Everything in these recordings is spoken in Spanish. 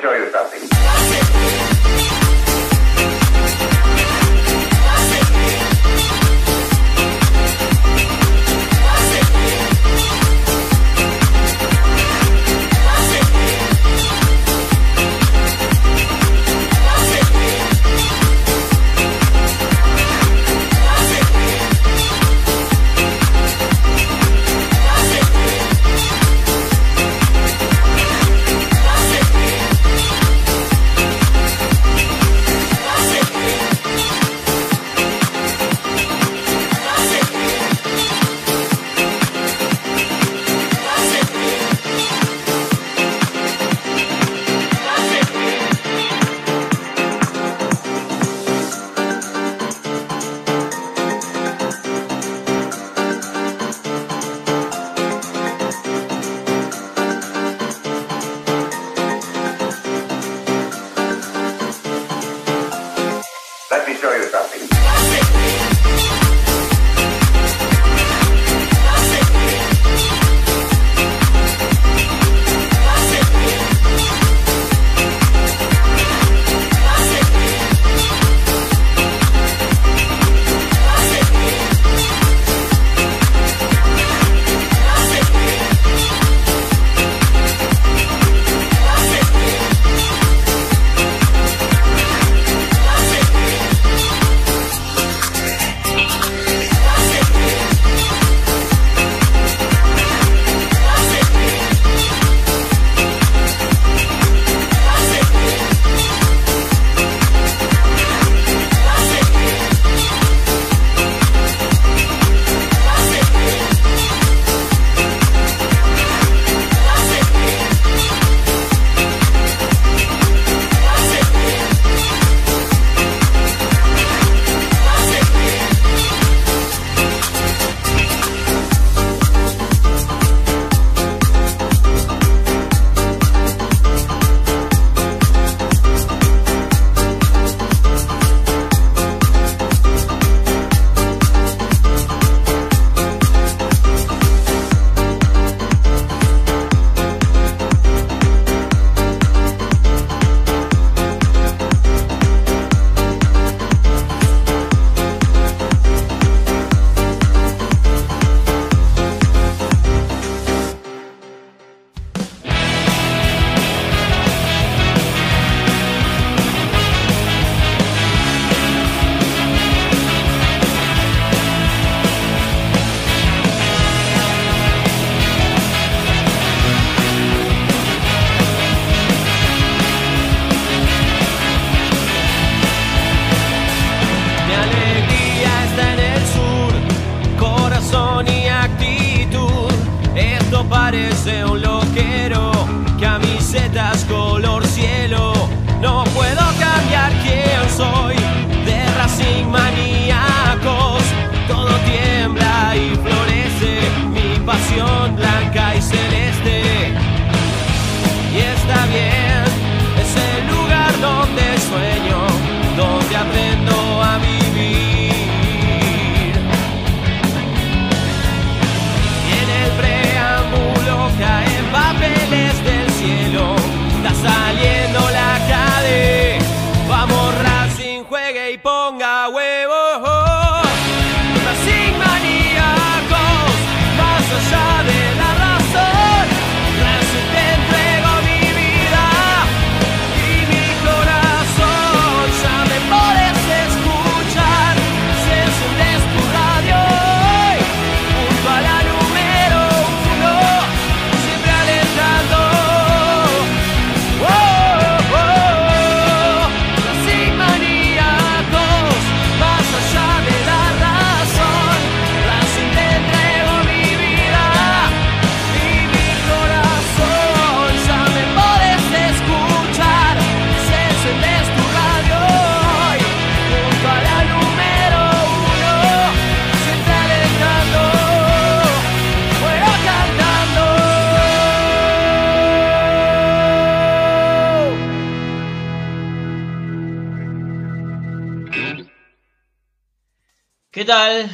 Show you something.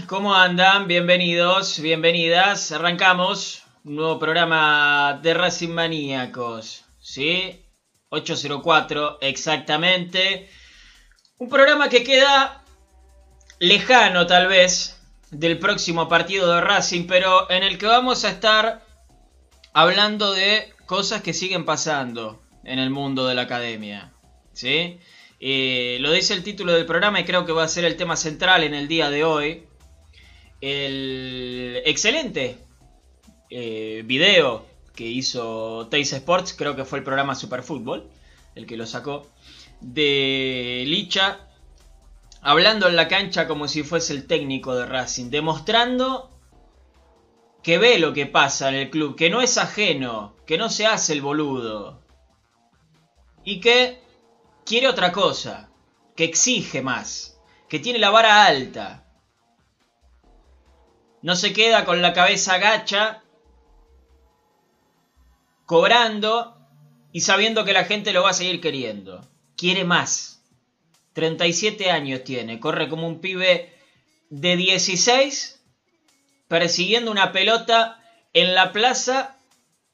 ¿Cómo andan? Bienvenidos, bienvenidas. Arrancamos un nuevo programa de Racing Maníacos. ¿Sí? 804 exactamente. Un programa que queda lejano tal vez del próximo partido de Racing, pero en el que vamos a estar hablando de cosas que siguen pasando en el mundo de la academia. ¿sí? Eh, lo dice el título del programa y creo que va a ser el tema central en el día de hoy. El excelente eh, video que hizo Teis Sports, creo que fue el programa Super Fútbol, el que lo sacó, de Licha, hablando en la cancha como si fuese el técnico de Racing, demostrando que ve lo que pasa en el club, que no es ajeno, que no se hace el boludo, y que quiere otra cosa, que exige más, que tiene la vara alta. No se queda con la cabeza gacha, cobrando y sabiendo que la gente lo va a seguir queriendo. Quiere más. 37 años tiene, corre como un pibe de 16 persiguiendo una pelota en la plaza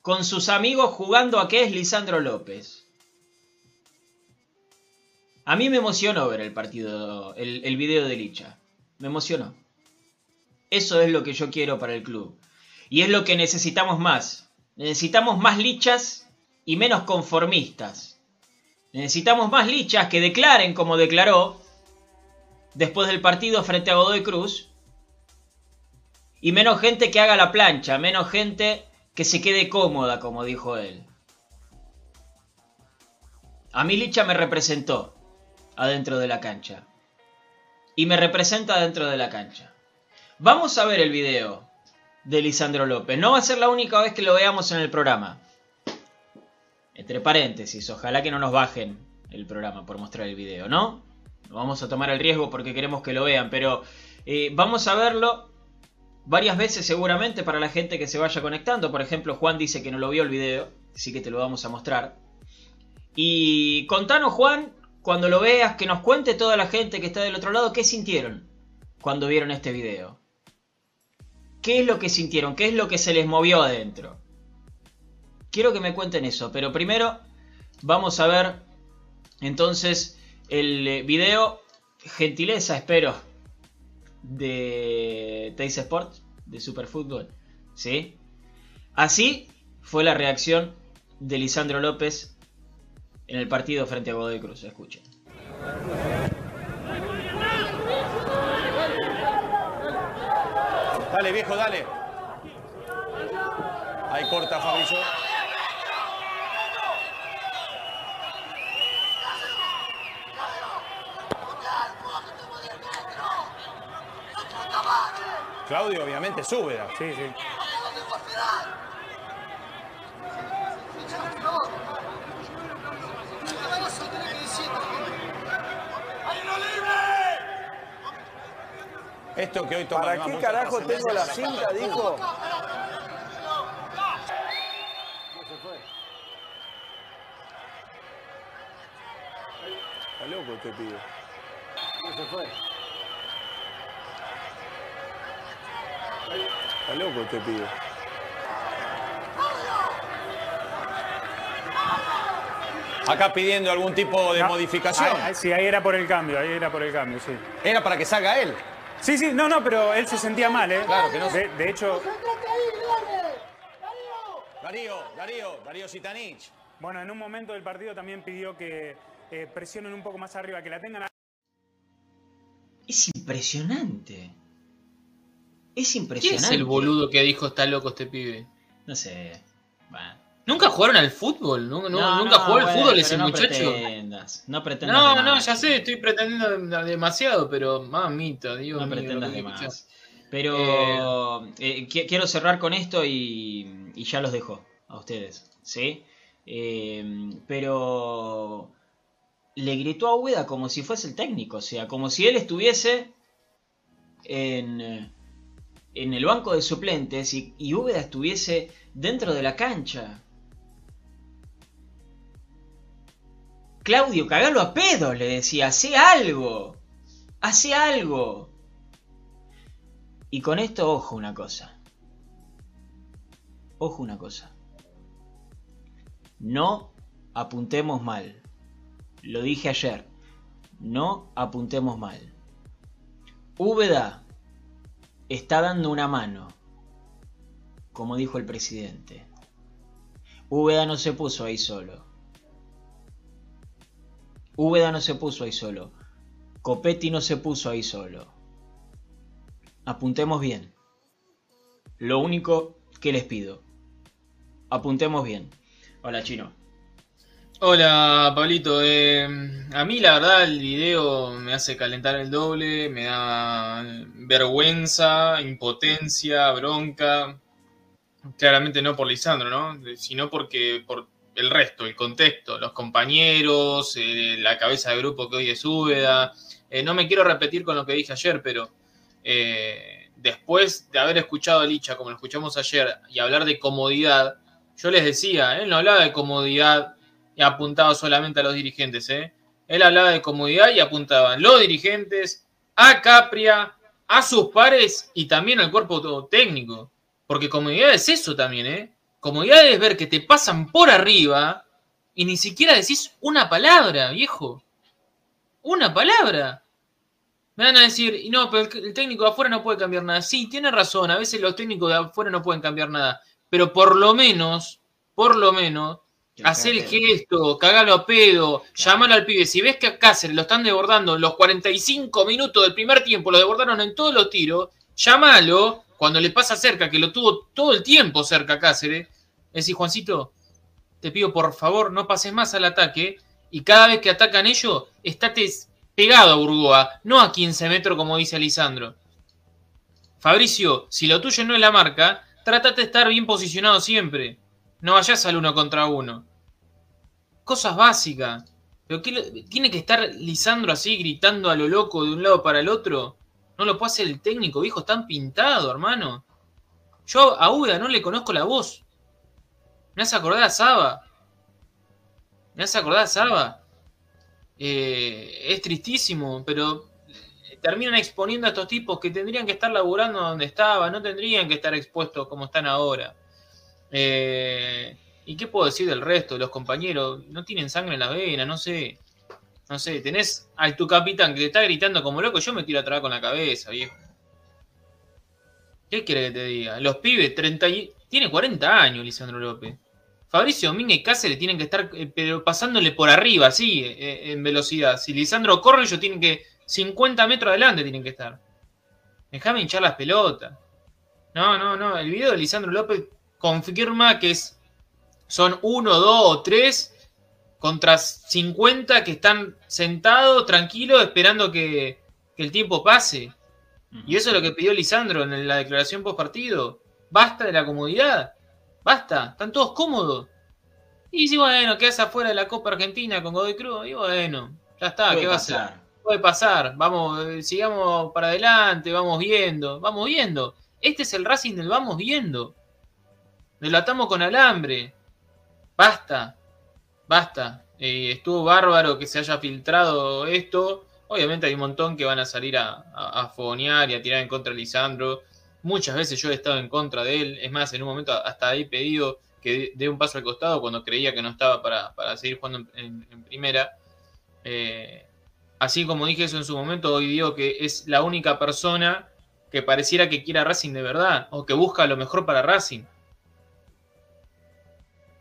con sus amigos jugando a que es Lisandro López. A mí me emocionó ver el partido, el, el video de Licha. Me emocionó. Eso es lo que yo quiero para el club. Y es lo que necesitamos más. Necesitamos más lichas y menos conformistas. Necesitamos más lichas que declaren como declaró después del partido frente a Godoy Cruz. Y menos gente que haga la plancha, menos gente que se quede cómoda, como dijo él. A mí Licha me representó adentro de la cancha. Y me representa dentro de la cancha. Vamos a ver el video de Lisandro López. No va a ser la única vez que lo veamos en el programa. Entre paréntesis, ojalá que no nos bajen el programa por mostrar el video, ¿no? Vamos a tomar el riesgo porque queremos que lo vean, pero eh, vamos a verlo varias veces seguramente para la gente que se vaya conectando. Por ejemplo, Juan dice que no lo vio el video, así que te lo vamos a mostrar. Y contanos, Juan, cuando lo veas, que nos cuente toda la gente que está del otro lado qué sintieron cuando vieron este video. ¿Qué es lo que sintieron? ¿Qué es lo que se les movió adentro? Quiero que me cuenten eso, pero primero vamos a ver entonces el eh, video, gentileza espero, de Teis Sports, de Superfútbol. ¿Sí? Así fue la reacción de Lisandro López en el partido frente a Godoy Cruz. Escuchen. Dale, viejo, dale. Ahí corta Fabricio. Claudio, obviamente, sube. Sí, sí. Esto que hoy toma ¿Para qué carajo tengo la cinta, dijo? Está loco este pibe. se fue? Está loco este pibe. Acá pidiendo algún tipo de No, modificación. sí, ahí era por el cambio, ahí era por el cambio, sí. Era para que salga él. Sí, sí, no, no, pero él se sentía mal, ¿eh? Claro que no De, de hecho, Darío, Darío, Darío Sitanich. bueno, en un momento del partido también pidió que eh, presionen un poco más arriba, que la tengan Es impresionante. Es ¿Quién impresionante. es el boludo que dijo está loco este pibe? No sé. Bueno. ¿Nunca jugaron al fútbol? ¿Nunca, nu- No, nunca no, jugó al fútbol ese no muchacho? Pretendas, no pretendas. No, de no, más. ya sé, estoy pretendiendo dem- demasiado, pero mamita, Dios No mío, pretendas de más. Pero eh, qui- quiero cerrar con esto y, y ya los dejo a ustedes, ¿sí? Eh, pero le gritó a Ueda como si fuese el técnico, o sea, como si él estuviese en, en el banco de suplentes y, y Úbeda estuviese dentro de la cancha. Claudio, cagalo a pedo, le decía, hace algo, hace algo. Y con esto, ojo una cosa. Ojo una cosa. No apuntemos mal. Lo dije ayer, no apuntemos mal. Úbeda está dando una mano, como dijo el presidente. Úbeda no se puso ahí solo. Úbeda no se puso ahí solo. Copetti no se puso ahí solo. Apuntemos bien. Lo único que les pido. Apuntemos bien. Hola, chino. Hola, Pablito. Eh, a mí la verdad el video me hace calentar el doble, me da vergüenza, impotencia, bronca. Claramente no por Lisandro, ¿no? Sino porque por el resto, el contexto, los compañeros, eh, la cabeza de grupo que hoy es Úbeda. Eh, no me quiero repetir con lo que dije ayer, pero eh, después de haber escuchado a Licha, como lo escuchamos ayer, y hablar de comodidad, yo les decía, él no hablaba de comodidad y apuntaba solamente a los dirigentes. Él hablaba de comodidad y apuntaban los dirigentes, a Capria, a sus pares y también al cuerpo técnico. Porque comodidad es eso también, ¿eh? Comodidad es ver que te pasan por arriba y ni siquiera decís una palabra, viejo. Una palabra. Me van a decir, y no, pero el, técnico de afuera no puede cambiar nada. Sí, tiene razón, a veces los técnicos de afuera no pueden cambiar nada. Pero por lo menos, por lo menos, hacer el gesto, cagalo a pedo, llamar al pibe. Si ves que a Cáceres lo están desbordando los 45 minutos del primer tiempo, lo desbordaron en todos los tiros, llámalo cuando le pasa cerca, que lo tuvo todo el tiempo cerca Cáceres. Es decir, Juancito, te pido por favor no pases más al ataque y cada vez que atacan ellos, estate pegado a Burgoa, no a 15 metros como dice Lisandro. Fabricio, si lo tuyo no es la marca, trátate de estar bien posicionado siempre. No vayas al uno contra uno. Cosas básicas. ¿Pero qué tiene que estar Lisandro así gritando a lo loco de un lado para el otro? No lo puede hacer el técnico, viejo, están pintado, hermano. Yo a Uda no le conozco la voz. Me hace acordar a Saba. Me hace acordar a Saba. Eh, es tristísimo, pero terminan exponiendo a estos tipos que tendrían que estar laburando donde estaban, no tendrían que estar expuestos como están ahora. Eh, ¿Y qué puedo decir del resto? Los compañeros no tienen sangre en la vena, no sé. No sé, tenés al tu capitán que te está gritando como loco, yo me tiro atrás con la cabeza, viejo. ¿Qué quiere que te diga? Los pibes, 30 y... tiene 40 años, Lisandro López. Fabricio Domínguez y Cáceres tienen que estar eh, pero pasándole por arriba, así, eh, en velocidad. Si Lisandro corre, ellos tienen que 50 metros adelante tienen que estar. Déjame hinchar las pelotas. No, no, no. El video de Lisandro López confirma que es, son uno, dos o tres contra 50 que están sentados, tranquilos, esperando que, que el tiempo pase. Y eso es lo que pidió Lisandro en la declaración post partido. Basta de la comodidad. Basta. Están todos cómodos. Y si bueno, quedas afuera de la Copa Argentina con Godoy Cruz. Y bueno, ya está, Puede ¿qué va a pasar. Puede pasar. Vamos, eh, sigamos para adelante, vamos viendo. Vamos viendo. Este es el Racing del vamos viendo. Lo atamos con alambre. Basta. Basta. Eh, estuvo bárbaro que se haya filtrado esto. Obviamente hay un montón que van a salir a, a, y a tirar en contra de Lisandro. Muchas veces yo he estado en contra de él. Es más, en un momento hasta he pedido que dé un paso al costado cuando creía que no estaba para, para seguir jugando en primera. Eh, así como dije eso en su momento, hoy digo que es la única persona que pareciera que quiera Racing de verdad o que busca lo mejor para Racing.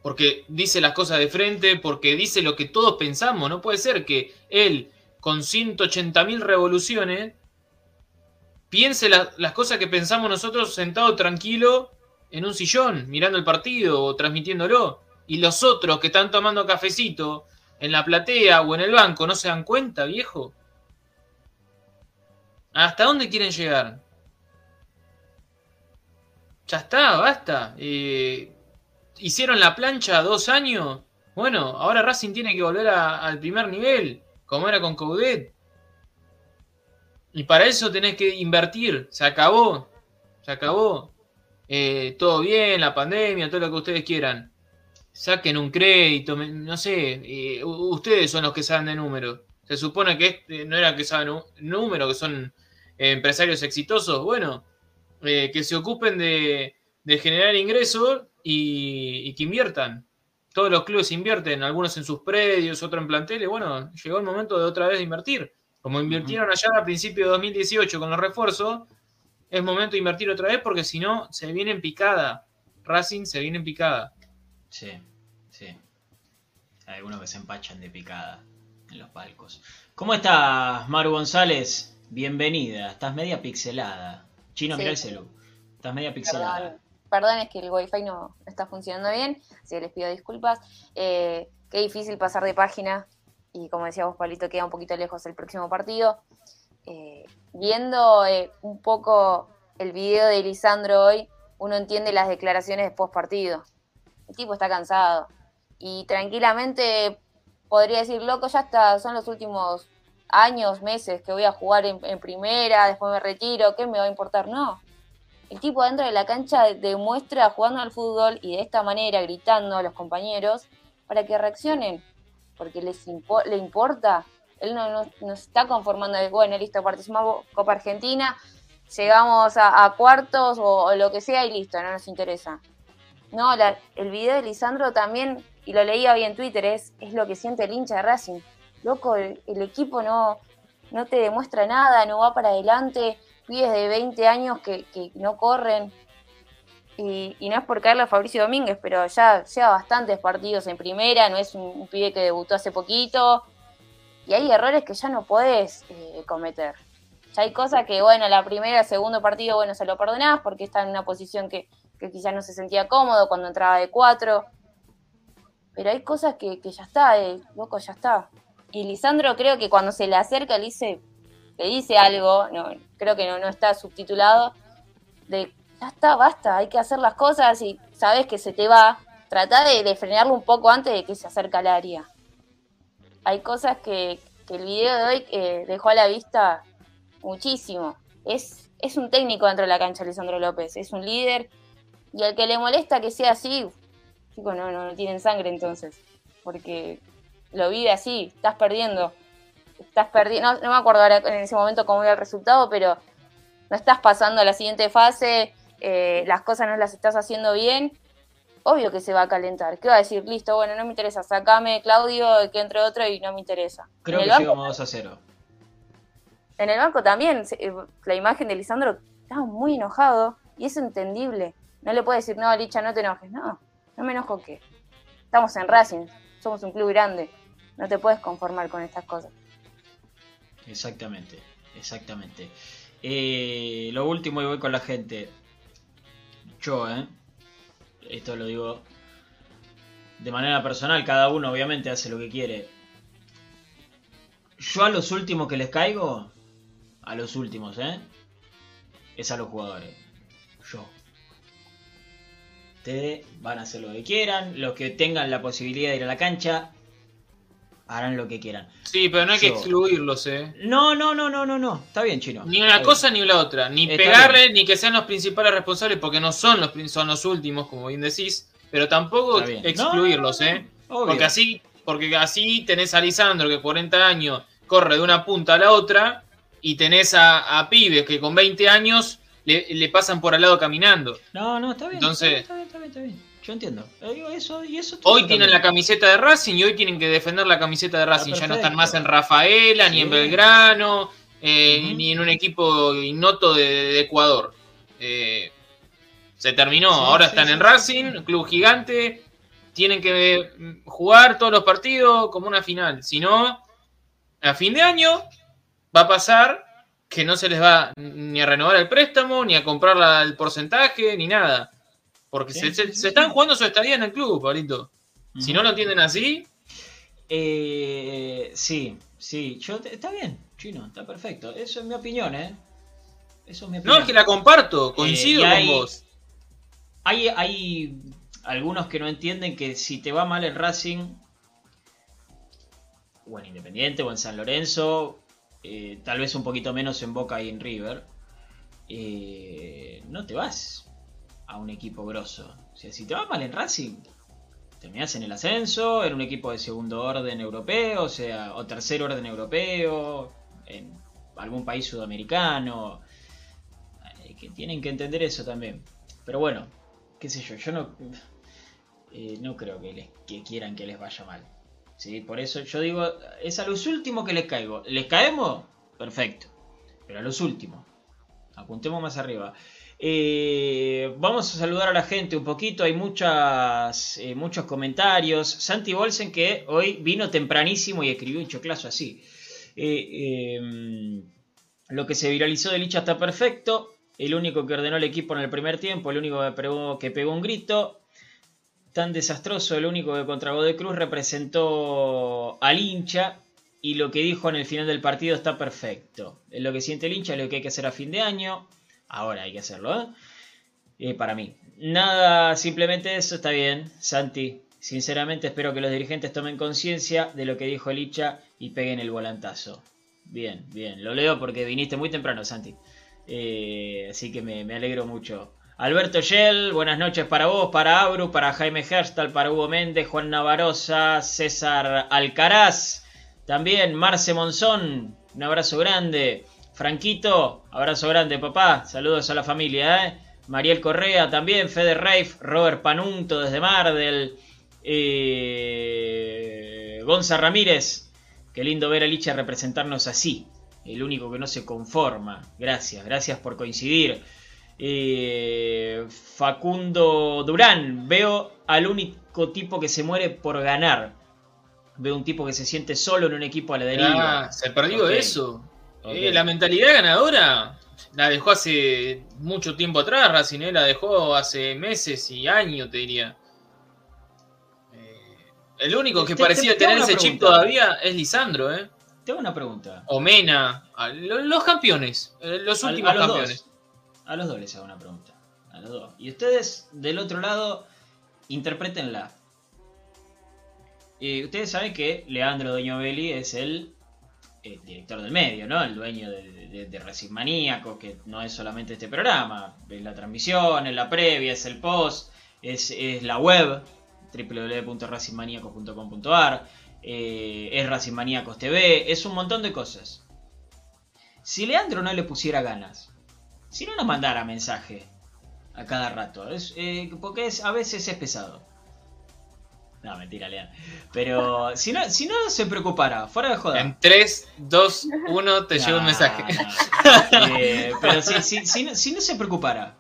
Porque dice las cosas de frente, porque dice lo que todos pensamos. No puede ser que él, con 180.000 revoluciones, piense la- las cosas que pensamos nosotros sentado tranquilo en un sillón, mirando el partido o transmitiéndolo. Y los otros que están tomando cafecito en la platea o en el banco no se dan cuenta, viejo. ¿Hasta dónde quieren llegar? Ya está, basta. Eh, hicieron la plancha dos años. Bueno, ahora Racing tiene que volver al primer nivel, como era con Coudet. Y para eso tenés que invertir. Se acabó. Se acabó. Eh, todo bien, la pandemia, todo lo que ustedes quieran. Saquen un crédito, no sé. eh, ustedes son los que saben de números. Se supone que este, no eran que saben números, que son empresarios exitosos. Bueno, eh, que se ocupen de generar ingresos y, y que inviertan. todos los clubes invierten, algunos en sus predios, otros en planteles. Bueno, llegó el momento de otra vez de invertir. Como invirtieron allá a principios de 2018 con los refuerzos, es momento de invertir otra vez porque si no, se viene en picada. Racing se viene en picada. Sí, sí. Hay algunos que se empachan de picada en los palcos. ¿Cómo estás, Maru González? Bienvenida. Estás media pixelada. Chino, Sí. mira el celu. Estás media pixelada. Perdón, es que el wifi no está funcionando bien, así que les pido disculpas. Eh, qué difícil pasar de página y como decía vos, Pablito, queda un poquito lejos el próximo partido. Eh, viendo eh, un poco el video de Lisandro hoy, uno entiende las declaraciones de post partido. El tipo está cansado y tranquilamente podría decir, loco, ya está, son los últimos años, meses que voy a jugar en primera, después me retiro, ¿qué me va a importar? No, el tipo dentro de la cancha demuestra jugando al fútbol y de esta manera gritando a los compañeros para que reaccionen, porque les le importa. Él no, no, no está conformando de, bueno, listo, participamos Copa Argentina, llegamos a, cuartos o, o lo que sea y listo, no nos interesa. No, la- el video de Lisandro también, y lo leía hoy en Twitter, es, es lo que siente el hincha de Racing. Loco, el, el equipo no, no te demuestra nada, no va para adelante, pibes de 20 años que, no corren. Y, no es por caerle a Fabricio Domínguez, pero ya lleva bastantes partidos en primera, no es un, un pibe que debutó hace poquito. Y hay errores que ya no podés eh, cometer. Ya hay cosas que, bueno, la primera, segundo partido, bueno, se lo perdonás porque está en una posición que, que quizás no se sentía cómodo cuando entraba de cuatro. Pero hay cosas que, que ya está, eh, loco, ya está. Y Lisandro creo que cuando se le acerca le dice, le dice algo, no, creo que no, no está subtitulado, de ya está, basta, hay que hacer las cosas y sabes que se te va. Trata de, de frenarlo un poco antes de que se acerque al área. Hay cosas que, que el video de hoy eh, dejó a la vista muchísimo. Es, es un técnico dentro de la cancha, Lisandro López, es un líder. Y al que le molesta que sea así, chicos, no, no, no tienen sangre entonces. Porque lo vive así, estás perdiendo. Estás perdiendo, no, no me acuerdo ahora en ese momento cómo era el resultado, pero no estás pasando a la siguiente fase, eh, las cosas no las estás haciendo bien, obvio que se va a calentar. ¿Qué va a decir? Listo, bueno, no me interesa, sacame Claudio, que entre otro y no me interesa. Creo que banco, llegamos 2 a 0. en el banco también, eh, la imagen de Lisandro estaba muy enojado y es entendible. No le puede decir, no, Licha, no te enojes. No, no me enojo qué. Estamos en Racing, somos un club grande. No te puedes conformar con estas cosas. Exactamente, exactamente. Eh, lo último y voy con la gente. Yo, ¿eh? Esto lo digo de manera personal, cada uno obviamente hace lo que quiere. Yo a los últimos que les caigo, a los últimos, ¿eh? Es a los jugadores. Yo. Ustedes van a hacer lo que quieran, los que tengan la posibilidad de ir a la cancha, harán lo que quieran. Sí, pero no hay que excluirlos, ¿eh? No, no, no, no, no, no. Está bien, chino. Ni una cosa ni la otra. Ni Está pegarle, ni que sean los principales responsables, porque no son los, son los últimos, como bien decís. Pero tampoco excluirlos, No, no, no, ¿eh? obvio. Porque así, porque así tenés a Lisandro que 40 años corre de una punta a la otra y tenés a, a pibes que con 20 años le, le pasan por al lado caminando. No, no, está bien. Entonces- está bien, está bien, está bien. está bien. Yo entiendo. Eh, eso, y eso Hoy también. tienen la camiseta de Racing y hoy tienen que defender la camiseta de Racing. Ya no están más en Rafaela, ni en Belgrano, eh, ni en un equipo innoto de, de Ecuador. Eh, se terminó. Sí, Ahora sí, están en. Racing, club gigante. Tienen que mm, jugar todos los partidos como una final. Si no, a fin de año va a pasar que no se les va ni a renovar el préstamo, ni a comprar la- el porcentaje, ni nada. Porque Sí, se, sí, se- sí, se sí. están jugando su estadía en el club, Pablito. Si no lo entienden así, Eh, sí, sí. Yo, está bien, chino, está perfecto. Eso es mi opinión, ¿eh? Eso es mi opinión. no es que la comparto, coincido Eh, con vos. Hay, hay algunos que no entienden que si te va mal en Racing, o en Independiente, o en San Lorenzo, eh, tal vez un poquito menos en Boca y en River, eh, no te vas a un equipo grosso. O sea, si te va mal en Racing, terminás en el ascenso, en un equipo de segundo orden europeo, o sea, o tercer orden europeo, en algún país sudamericano. Eh, que tienen que entender eso también. Pero bueno, qué sé yo, yo no. eh, no creo que, les, que quieran que les vaya mal. ¿sí? Por eso yo digo, es a los últimos que les caigo. ¿Les caemos? Perfecto. Pero a los últimos. Apuntemos más arriba. Eh, vamos a saludar a la gente un poquito. Hay muchas, eh, muchos comentarios. Santi Bolsen que hoy vino tempranísimo y escribió un choclazo así. Eh, eh, lo que se viralizó de Licha está perfecto. El único que ordenó el equipo en el primer tiempo, el único que pegó, que pegó un grito. Tan desastroso, el único que contra Godoy Cruz representó al hincha. Y lo que dijo en el final del partido está perfecto. Lo que siente el hincha, es lo que hay que hacer a fin de año. Ahora hay que hacerlo, ¿eh? Eh, para mí. Nada, simplemente eso está bien, Santi. Sinceramente espero que los dirigentes tomen conciencia de lo que dijo Licha y peguen el volantazo. Bien, bien. Lo leo porque viniste muy temprano, Santi. Eh, así que me, me alegro mucho. Alberto Yel, buenas noches para vos, para Abru, para Jaime Herstal, para Hugo Méndez, Juan Navarosa, César Alcaraz, también Marce Monzón, un abrazo grande. Franquito, abrazo grande, papá. Saludos a la familia, ¿eh? Mariel Correa también, Fede Reif, Robert Panunto desde Mardel, eh, Gonza Ramírez. Qué lindo ver a Licha representarnos así. El único que no se conforma. Gracias, gracias por coincidir. Eh, Facundo Durán, veo al único tipo que se muere por ganar. Veo un tipo que se siente solo en un equipo a la deriva. Ah, se perdió eso. Eh, la mentalidad ganadora la dejó hace mucho tiempo atrás, Racing, eh, la dejó hace meses y años, te diría. Eh, el único que Te- parecía te tener ese chip todavía es Lisandro, ¿eh? Tengo una pregunta. O Mena, a lo- los campeones, eh, los últimos a los campeones. Dos. A los dos les hago una pregunta. A los dos. Y ustedes, del otro lado, interpretenla. Eh, ustedes saben que Leandro Doño Belli es el, eh, director del medio, ¿no? El dueño de, de, que no es solamente este programa. Es la transmisión, es la previa, es el post, es, es la web, www.racingmaníacos.com.ar, eh, es Racing TV, es un montón de cosas. Si Leandro no le pusiera ganas, si no nos mandara mensaje a cada rato, es, eh, porque es, a veces es pesado. No, mentira, Leandro. Pero si no, si no se preocupara, fuera de joda. En 3, 2, 1 te llega un mensaje. Eh, pero si, si- si no, si no se preocupara,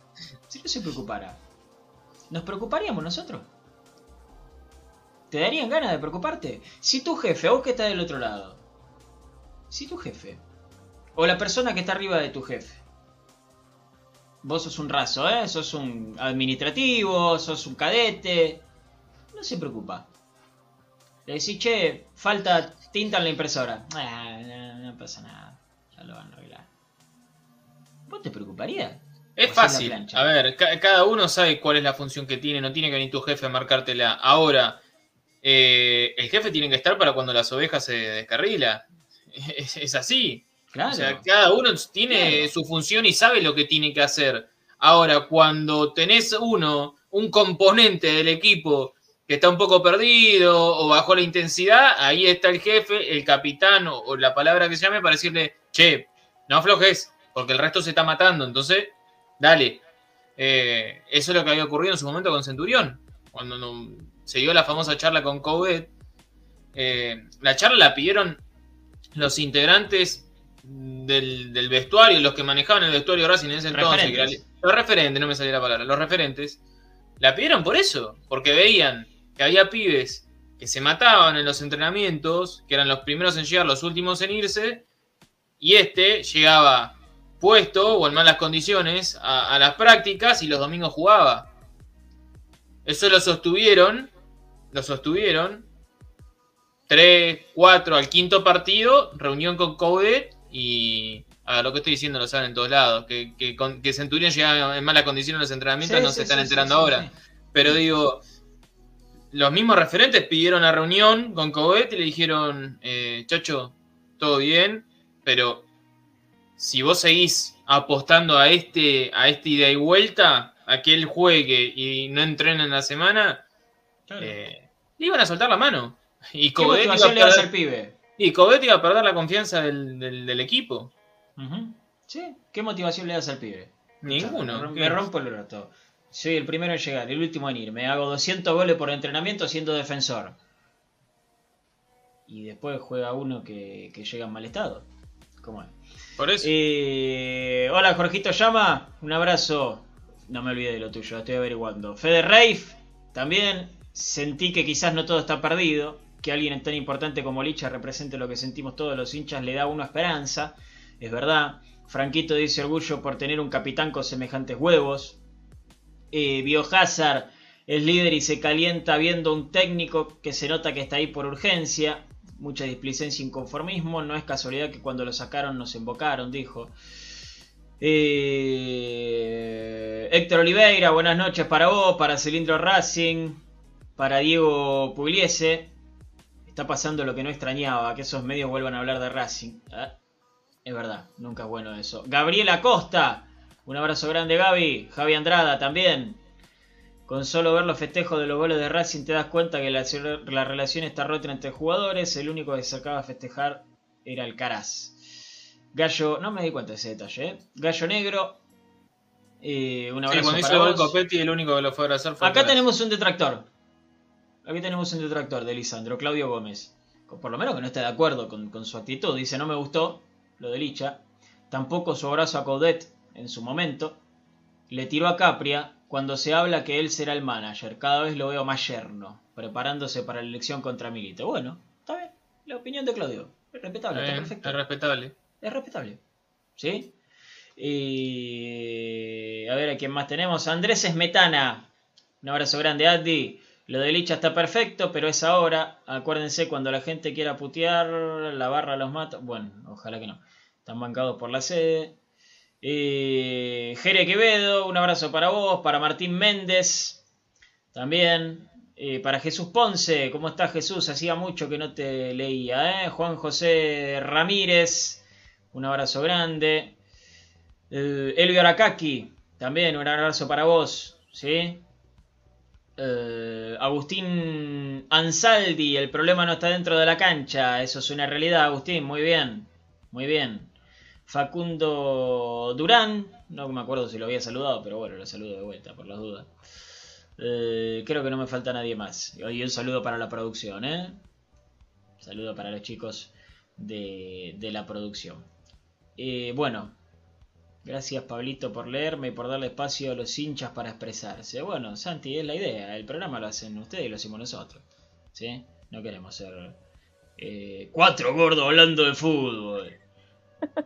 si no se preocupara, ¿nos preocuparíamos nosotros? ¿Te darían ganas de preocuparte? Si tu jefe, o vos que estás del otro lado, si tu jefe, o la persona que está arriba de tu jefe, vos sos un raso, ¿eh? sos un administrativo, sos un cadete, no se preocupa. Le decís, che, falta tinta en la impresora. Ah, no, no pasa nada. Ya lo van a arreglar. ¿Vos te preocuparías? Es fácil. A ver, ca- cada uno sabe cuál es la función que tiene. No tiene que venir tu jefe a marcártela. Ahora, eh, el jefe tiene que estar para cuando las ovejas se descarrila. Es, es así. Claro. O sea, cada uno tiene Claro. su función y sabe lo que tiene que hacer. Ahora, cuando tenés uno, un componente del equipo que está un poco perdido o bajó la intensidad, ahí está el jefe, el capitán o, o la palabra que se llame para decirle, che, no aflojes, porque el resto se está matando. Entonces, dale. Eh, eso es lo que había ocurrido en su momento con Centurión. Cuando no- se dio la famosa charla con Coudet. eh, la charla la pidieron los integrantes del, del vestuario, los que manejaban el vestuario Racing en ese entonces. Referentes. los referentes, no me salía la palabra, los referentes. La pidieron por eso, porque veían que había pibes que se mataban en los entrenamientos, que eran los primeros en llegar, los últimos en irse, y este llegaba puesto o en malas condiciones a, a las prácticas y los domingos jugaba. Eso lo sostuvieron, lo sostuvieron. 3, 4 al quinto partido, reunión con Coudet y a lo que estoy diciendo lo saben en todos lados, que, que, Centurión llega en malas condiciones en los entrenamientos, Sí, no sí, se están sí, enterando ahora. Pero digo, los mismos referentes pidieron la reunión con Coudet y le dijeron, eh, Chacho, todo bien, pero si vos seguís apostando a este, a este ida y vuelta, a que él juegue y no entrene en la semana, Claro. eh, le iban a soltar la mano. Y ¿Qué Coudet, iba a motivación le das perder, al pibe? y Coudet iba a perder la confianza del, del- del equipo. Sí. ¿Qué motivación le das al pibe? Ninguno. Me rompo, me rompo el orto. Soy el primero en llegar, el último en ir. Me hago 200 goles por entrenamiento siendo defensor. Y después juega uno que, que llega en mal estado. ¿Cómo es? Por eso. Eh, hola Jorgito Llama, un abrazo. No me olvidé de lo tuyo, estoy averiguando. Fede Reif, también sentí que quizás no todo está perdido. Que alguien tan importante como Licha represente lo que sentimos todos los hinchas le da a uno esperanza. Es verdad. Franquito dice orgullo por tener un capitán con semejantes huevos. Eh, Biohazard es líder y se calienta viendo un técnico que se nota que está ahí por urgencia. Mucha displicencia e inconformismo. No es casualidad que cuando lo sacaron nos embocaron, dijo. Eh, Héctor Oliveira, buenas noches para vos, para Cilindro Racing, para Diego Pugliese. Está pasando lo que no extrañaba, que esos medios vuelvan a hablar de Racing. Ah, es verdad, nunca es bueno eso. Gabriela Costa, un abrazo grande Gaby. Javi Andrada también. Con solo ver los festejos de los goles de Racing te das cuenta que la, la relación está rota entre jugadores. El único que se acaba a festejar era el Caraz. Gallo, no me di cuenta de ese detalle, ¿eh? Gallo Negro. eh, un Sí, abrazo cuando hizo para el gol vos. Copetti, el único que lo fue a abrazar fue Acá tenemos un detractor. Aquí tenemos un detractor de Lisandro, Claudio Gómez. Por lo menos que no esté de acuerdo con, con su actitud. Dice, no me gustó lo de Licha. Tampoco su abrazo a Coudet en su momento. Le tiró a Capria cuando se habla que él será el manager. Cada vez lo veo más yerno, preparándose para la elección contra Milito. Bueno, está bien. La opinión de Claudio. Es respetable, está perfecto. es respetable. Es respetable. ¿Sí? Y a ver a quién más tenemos. Andrés Esmetana. Un abrazo grande, Addi. Lo de Licha está perfecto, pero es ahora. Acuérdense, cuando la gente quiera putear, la barra los mata. Bueno, ojalá que no. Están bancados por la sede. Eh, Jere Quevedo, un abrazo para vos. Para Martín Méndez. También. Eh, para Jesús Ponce, ¿cómo estás Jesús? Hacía mucho que no te leía, ¿eh? Juan José Ramírez, un abrazo grande. Eh, Elvio Aracaki, también un abrazo para vos, ¿sí? Agustín Ansaldi, el problema no está dentro de la cancha, eso es una realidad, Agustín, muy bien, muy bien. Facundo Durán, no me acuerdo si lo había saludado, pero bueno, lo saludo de vuelta por las dudas. Eh, creo que no me falta nadie más. Y un saludo para la producción, ¿eh? Saludo para los chicos de, de la producción. Eh, bueno, gracias Pablito por leerme y por darle espacio a los hinchas para expresarse. Bueno, Santi, es la idea. El programa lo hacen ustedes y lo hacemos nosotros. ¿Sí? No queremos ser eh, cuatro gordos hablando de fútbol.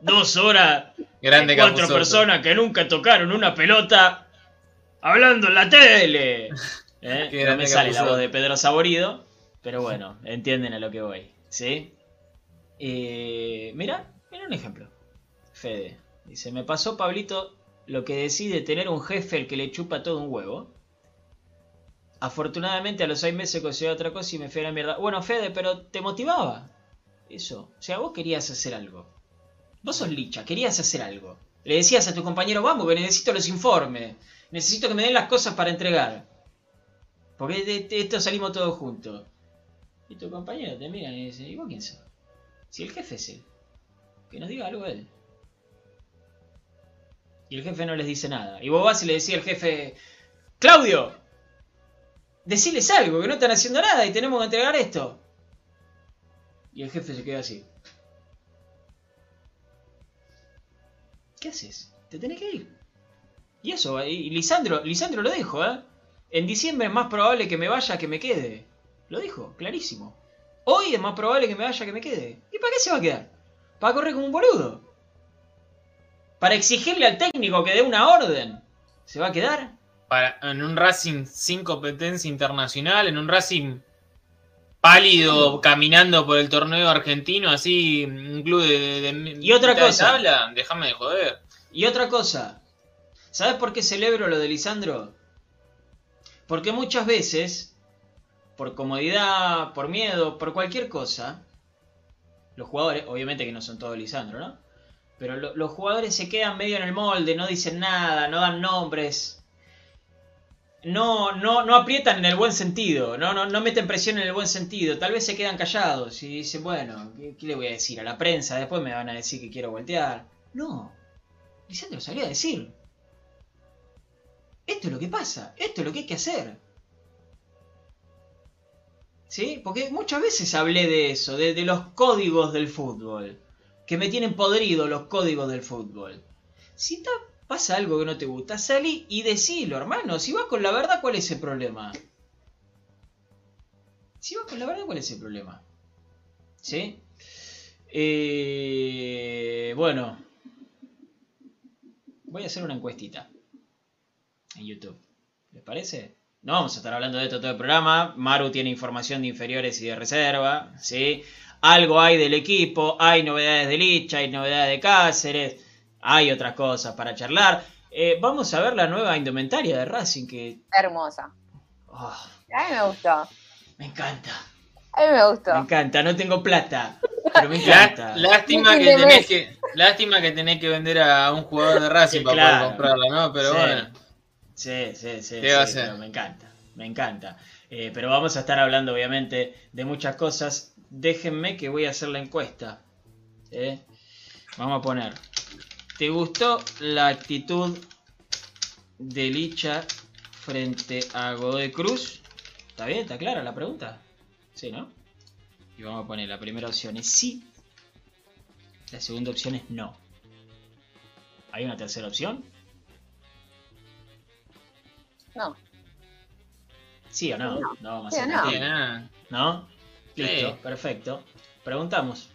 Dos horas Grande de cuatro personas que nunca tocaron una pelota hablando en la tele. ¿Eh? Qué No me sale la voz de Pedro Saborido, pero bueno, entienden a lo que voy. ¿Sí? Eh, mira, mira un ejemplo. Fede. Dice, me pasó Pablito lo que decide tener un jefe al que le chupa todo un huevo. Afortunadamente a los seis meses conseguí otra cosa y me fui a la mierda. Bueno, Fede, pero te motivaba. Eso. O sea, vos querías hacer algo. Vos sos licha, querías hacer algo. Le decías a tu compañero, vamos, que necesito los informes. Necesito que me den las cosas para entregar. Porque de, de esto salimos todos juntos. Y tu compañero te mira y dice, ¿y vos quién sos? Si el jefe es él. Que nos diga algo él. Y el jefe no les dice nada. Y vos vas y le decís al jefe, Claudio, deciles algo, que no están haciendo nada y tenemos que entregar esto. Y el jefe se queda así. ¿Qué haces? Te tenés que ir. Y eso, y Lisandro, Lisandro lo dijo, ¿eh? En diciembre es más probable que me vaya que me quede. Lo dijo, clarísimo. Hoy es más probable que me vaya que me quede. ¿Y para qué se va a quedar? ¿Para correr como un boludo? ¿Para exigirle al técnico que dé una orden? ¿Se va a quedar? Para- en un Racing sin competencia internacional, en un Racing pálido caminando por el torneo argentino, así, un club de, de- Y otra de cosa. tabla, déjame de joder. Y otra cosa. ¿Sabes por qué celebro lo de Lisandro? Porque muchas veces, por comodidad, por miedo, por cualquier cosa, los jugadores, obviamente que no son todos Lisandro, ¿no? Pero lo- los jugadores se quedan medio en el molde, no dicen nada, no dan nombres. No, no, no aprietan en el buen sentido, no, no, no meten presión en el buen sentido. Tal vez se quedan callados y dicen, bueno, ¿qué, le voy a decir a la prensa? Después me van a decir que quiero voltear. No, Lisandro salió a decir. esto es lo que pasa, esto es lo que hay que hacer. ¿Sí? Porque muchas veces hablé de eso, de, de los códigos del fútbol, que me tienen podrido los códigos del fútbol. Si te pasa algo que no te gusta, salí y decilo, hermano. Si vas con la verdad, ¿cuál es el problema? Si vas con la verdad, ¿cuál es el problema? ¿Sí? Eh, bueno, voy a hacer una encuestita en YouTube. ¿Les parece? No vamos a estar hablando de esto todo el programa. Maru tiene información de inferiores y de reserva. ¿sí? Algo hay del equipo, hay novedades de Licha, hay novedades de Cáceres, hay otras cosas para charlar. Eh, vamos a ver la nueva indumentaria de Racing que... Hermosa. oh, A mí me gustó. me encanta. A mí me Me gustó. encanta. No tengo plata, pero me encanta. lástima, que tenés que, lástima que tenés que vender a un jugador de Racing para Claro. poder comprarla, ¿no? Pero Sí. bueno. Sí, sí, sí. ¿Qué va a sí, me encanta, me encanta. Eh, pero vamos a estar hablando, obviamente, de muchas cosas. Déjenme que voy a hacer la encuesta. ¿sí? Vamos a poner. ¿Te gustó la actitud de Licha frente a Godoy Cruz? ¿Está bien? ¿Está clara la pregunta? Sí, ¿no? Y vamos a poner la primera opción es sí. La segunda opción es no. ¿Hay una tercera opción? No. ¿Sí o no? No. No, vamos Sí a o hacer no. Listo, Sí. perfecto. Preguntamos.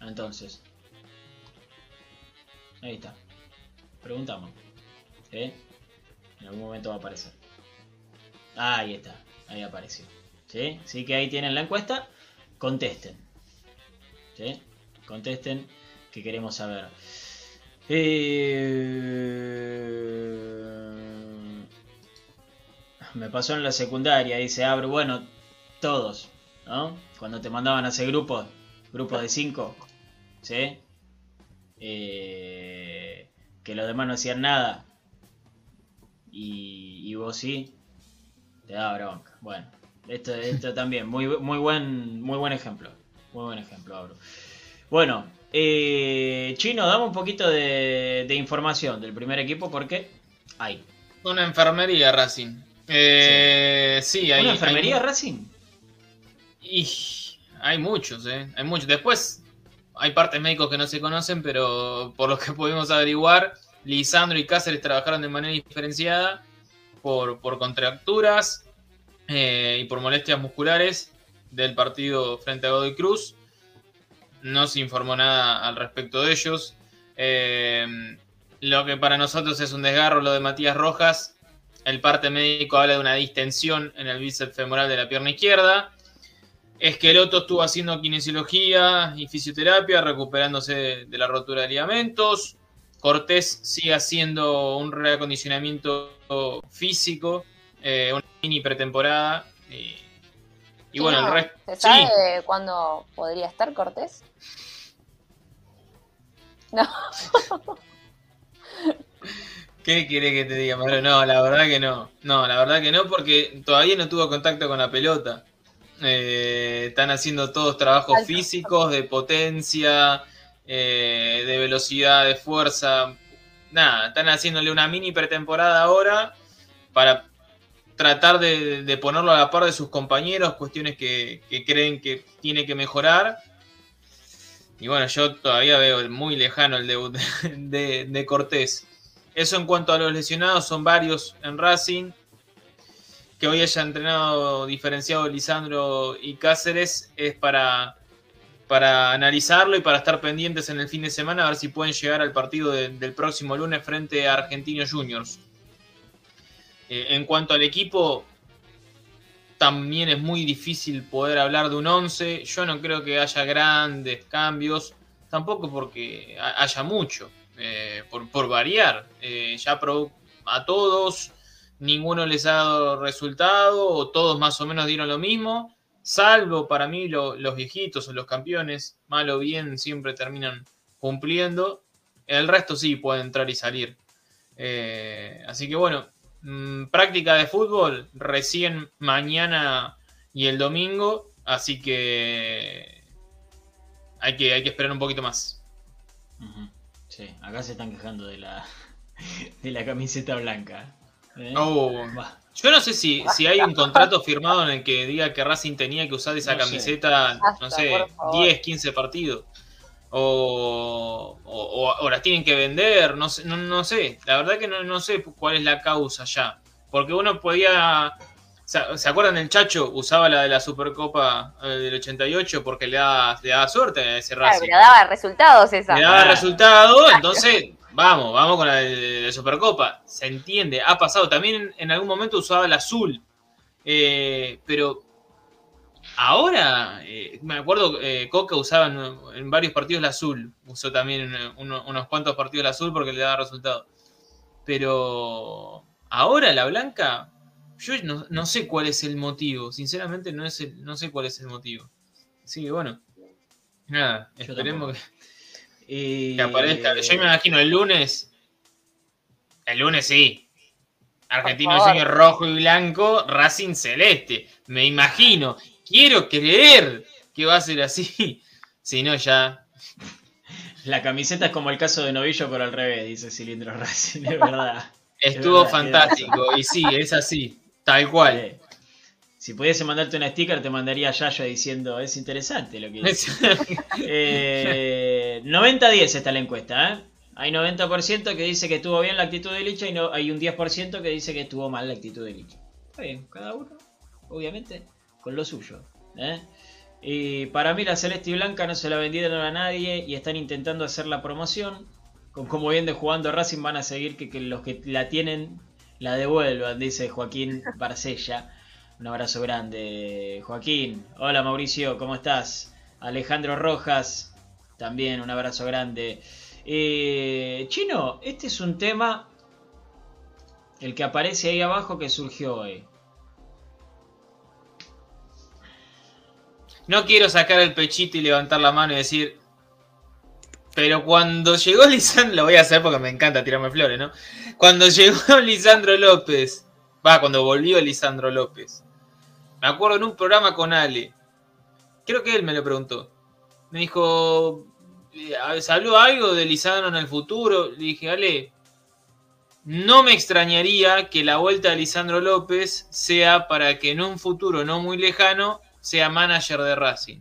Entonces. Ahí está. Preguntamos. ¿Sí? En algún momento va a aparecer. Ah, ahí está. Ahí apareció. ¿Sí? Así que ahí tienen la encuesta. Contesten. ¿Sí? Contesten que queremos saber. Eh... Me pasó en la secundaria, dice Abru, bueno, todos, ¿no? Cuando te mandaban a hacer grupos, grupos de cinco, ¿sí? Eh, que los demás no hacían nada y, y vos sí, te daba bronca. Bueno, esto, esto también, muy, muy, buen, muy buen ejemplo, muy buen ejemplo, Abru. Bueno, eh, Chino, dame un poquito de, de información del primer equipo porque hay. Una enfermería Racing. Eh, sí. hay. ¿Una enfermería hay- Racing? Y hay muchos, ¿eh? Hay muchos. Después hay partes médicos que no se conocen, pero por lo que pudimos averiguar, Lisandro y Cáceres trabajaron de manera diferenciada por, por contracturas eh, y por molestias musculares del partido frente a Godoy Cruz. No se informó nada al respecto de ellos. Eh, lo que para nosotros es un desgarro, lo de Matías Rojas. El parte médico habla de una distensión en el bíceps femoral de la pierna izquierda. Esqueloto estuvo haciendo kinesiología y fisioterapia, recuperándose de, la rotura de ligamentos. Cortés sigue haciendo un reacondicionamiento físico, eh, una mini pretemporada. Y, y bueno, el resto. ¿Se Sí, sabe cuándo podría estar Cortés? No. ¿Qué quiere que te diga, Mauro? No, la verdad que no. No, la verdad que no, porque todavía no tuvo contacto con la pelota. Eh, están haciendo todos trabajos Alto. físicos, de potencia, eh, de velocidad, de fuerza. Nada, están haciéndole una mini pretemporada ahora para tratar de, de ponerlo a la par de sus compañeros, cuestiones que, que creen que tiene que mejorar. Y bueno, yo todavía veo muy lejano el debut de, de- de Cortés. Eso en cuanto a los lesionados, son varios en Racing. Que hoy haya entrenado diferenciado Lisandro y Cáceres es para, para analizarlo y para estar pendientes en el fin de semana a ver si pueden llegar al partido de- del próximo lunes frente a Argentinos Juniors. Eh, en cuanto al equipo, también es muy difícil poder hablar de un 11. Yo no creo que haya grandes cambios, tampoco porque ha- haya mucho, eh, por, por variar. Eh, ya a todos, ninguno les ha dado resultado, o todos más o menos dieron lo mismo, salvo para mí lo- los viejitos o los campeones, mal o bien siempre terminan cumpliendo. El resto sí puede entrar y salir. Eh, así que bueno, mm, práctica de fútbol recién mañana y el domingo, así que hay que, hay que esperar un poquito más. Sí, acá se están quejando de la, de la camiseta blanca. ¿Eh? Oh. Yo no sé si, si hay un contrato firmado en el que diga que Racing tenía que usar esa No sé. camiseta, no sé, por favor. 10, 15 partidos. O, o, o- o las tienen que vender, no sé, no, no sé. La verdad que no, no sé cuál es la causa ya. Porque uno podía... ¿Se acuerdan del Chacho? Usaba la de la Supercopa eh, del 88 porque le daba, le daba suerte a ese Claro, Racing. pero daba resultados esa. Le daba Ah. resultado, entonces vamos, vamos con la de, de Supercopa. Se entiende, ha pasado. También en, algún momento usaba el azul. Eh, pero ahora, eh, me acuerdo, eh, Coca usaba en, en varios partidos el azul. Usó también en uno- unos cuantos partidos el azul porque le daba resultado. Pero ahora la blanca, yo no, no sé cuál es el motivo. Sinceramente no, es el- no sé cuál es el motivo. Así que bueno. Nada, esperemos que y- que aparezca. Yo me imagino el lunes. El lunes sí. Argentino. Junior rojo y blanco, Racing celeste. Me imagino. Quiero creer que va a ser así. Si no, ya. La camiseta es como el caso de Novillo, pero al revés, dice Cilindro Racing, es verdad. Estuvo verdad, fantástico. Y sí, es así. Tal cual. Eh, Si pudiese mandarte una sticker, te mandaría Yayo diciendo, es interesante lo que dice. Eh, 90-10 está la encuesta, ¿eh? Hay 90% que dice que estuvo bien la actitud de Licha y no, hay un 10% que dice que estuvo mal la actitud de Licha. Está bien, cada uno, obviamente, con lo suyo. ¿eh? Y para mí la celeste y blanca no se la vendieron a nadie y están intentando hacer la promoción. Con cómo viene jugando Racing van a seguir que, que los que la tienen la devuelvan, dice Joaquín Barcella. Un abrazo grande, Joaquín. Hola Mauricio, ¿cómo estás? Alejandro Rojas, también un abrazo grande. Eh, Chino, este es un tema, el que aparece ahí abajo que surgió hoy. No quiero sacar el pechito y levantar la mano y decir. Pero cuando llegó Lisandro, lo voy a hacer porque me encanta tirarme flores, ¿no? Cuando llegó Lisandro López, va, cuando volvió Lisandro López, me acuerdo en un programa con Ale, creo que él me lo preguntó. Me dijo, eh, ¿se algo de Lisandro en el futuro? Le dije, Ale, no me extrañaría que la vuelta de Lisandro López sea para que en un futuro no muy lejano sea manager de Racing.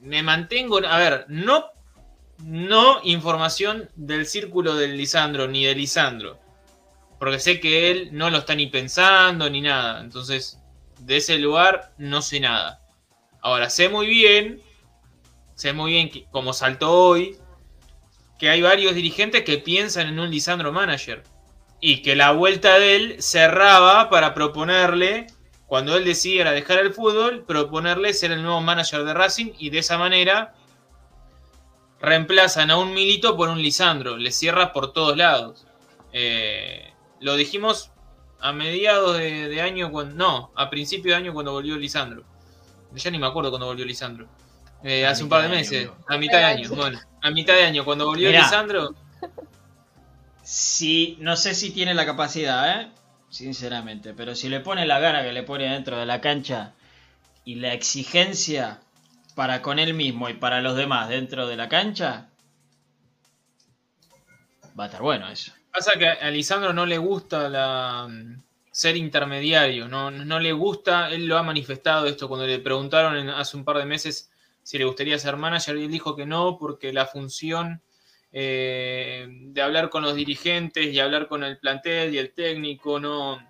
Me mantengo, a ver, no, no información del círculo del Lisandro ni de Lisandro, porque sé que él no lo está ni pensando ni nada, entonces de ese lugar no sé nada. Ahora sé muy bien, sé muy bien que, como saltó hoy, que hay varios dirigentes que piensan en un Lisandro manager y que la vuelta de él cerraba para proponerle cuando él decidiera dejar el fútbol, proponerle ser el nuevo manager de Racing y de esa manera reemplazan a un Milito por un Lisandro, le cierra por todos lados. Eh, lo dijimos a mediados de, de año, cuando, no, a principio de año cuando volvió Lisandro. Ya ni me acuerdo cuando volvió Lisandro. Eh, hace un par de de meses, año, a mitad de año, bueno, a mitad de año, cuando volvió Mirá. Lisandro, Sí, no sé si tiene la capacidad, ¿eh? Sinceramente, pero si le pone la gana que le pone dentro de la cancha y la exigencia para con él mismo y para los demás dentro de la cancha, va a estar bueno eso. Pasa que a Lisandro no le gusta la, mm, ser intermediario, no, no le gusta, él lo ha manifestado esto cuando le preguntaron en- hace un par de meses si le gustaría ser manager y él dijo que no porque la función eh, de hablar con los dirigentes y hablar con el plantel y el técnico no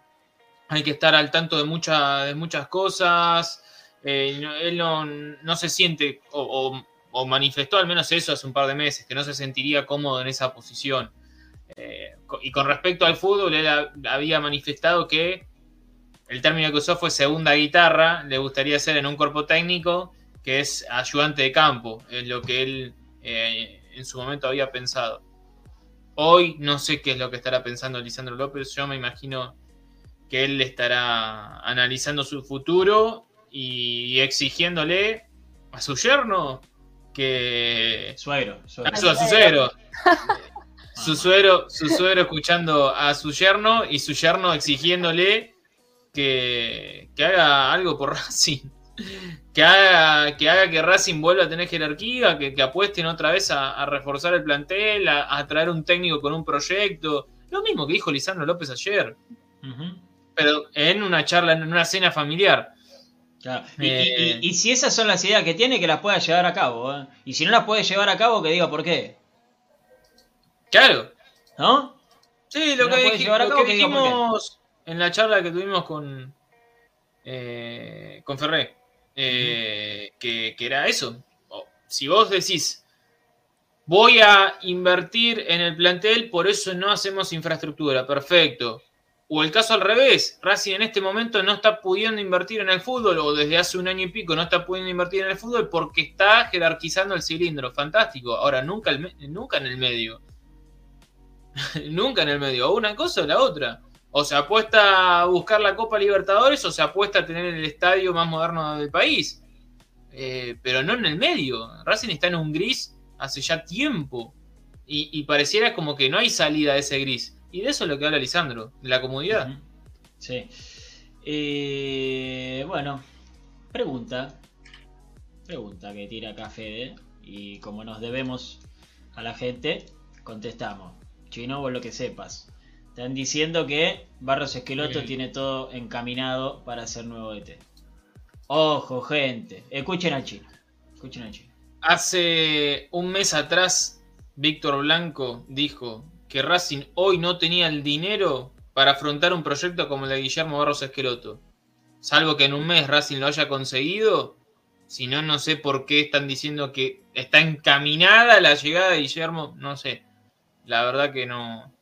hay que estar al tanto de, mucha- de muchas cosas, eh, no- él no, no se siente o, o- o manifestó al menos eso hace un par de meses, que no se sentiría cómodo en esa posición. Eh, y con respecto al fútbol, él ha- había manifestado que el término que usó fue segunda guitarra, le gustaría ser en un cuerpo técnico que es ayudante de campo, es lo que él eh, en su momento había pensado. Hoy no sé qué es lo que estará pensando Lisandro López, yo me imagino que él estará analizando su futuro y exigiéndole a su yerno que suegro. a su, a su suegro. Su suegro, su suegro escuchando a su yerno y su yerno exigiéndole que, que haga algo por Racing. Que haga, que haga que Racing vuelva a tener jerarquía, que, que apuesten otra vez a, a reforzar el plantel, a, a traer un técnico con un proyecto. Lo mismo que dijo Lisandro López ayer, pero en una charla, en una cena familiar. Claro. Y, Eh. y- y- y si esas son las ideas que tiene, que las pueda llevar a cabo. ¿eh? Y si no las puede llevar a cabo, que diga por qué. Claro, ¿No? Sí, lo No que, puede dij- llevar a lo cabo, que dijimos en la charla que tuvimos con, eh, con Ferré, eh, que, que era eso. Si vos decís, voy a invertir en el plantel, por eso no hacemos infraestructura, perfecto. O el caso al revés, Racing en este momento no está pudiendo invertir en el fútbol, o desde hace un año y pico no está pudiendo invertir en el fútbol porque está jerarquizando el cilindro. Fantástico. Ahora, nunca, el nunca en el medio. nunca en el medio. O una cosa o la otra. O se apuesta a buscar la Copa Libertadores o se apuesta a tener el estadio más moderno del país. Eh, pero no en el medio. Racing está en un gris hace ya tiempo. Y, pareciera como que no hay salida de ese gris. Y de eso es lo que habla Lisandro, de la comodidad. Sí. Eh, bueno, pregunta. Pregunta que tira acá Fede. Y como nos debemos a la gente, contestamos. Chino, vos lo que sepas. Están diciendo que Barros Esqueloto Sí. tiene todo encaminado para ser nuevo DT. Ojo, gente. Escuchen al chino. Escuchen al chino. Hace un mes atrás, Víctor Blanco dijo que Racing hoy no tenía el dinero para afrontar un proyecto como el de Guillermo Barros Esqueloto. Salvo que en un mes Racing lo haya conseguido. Si no, no sé por qué están diciendo que está encaminada la llegada de Guillermo. No sé. La verdad que no.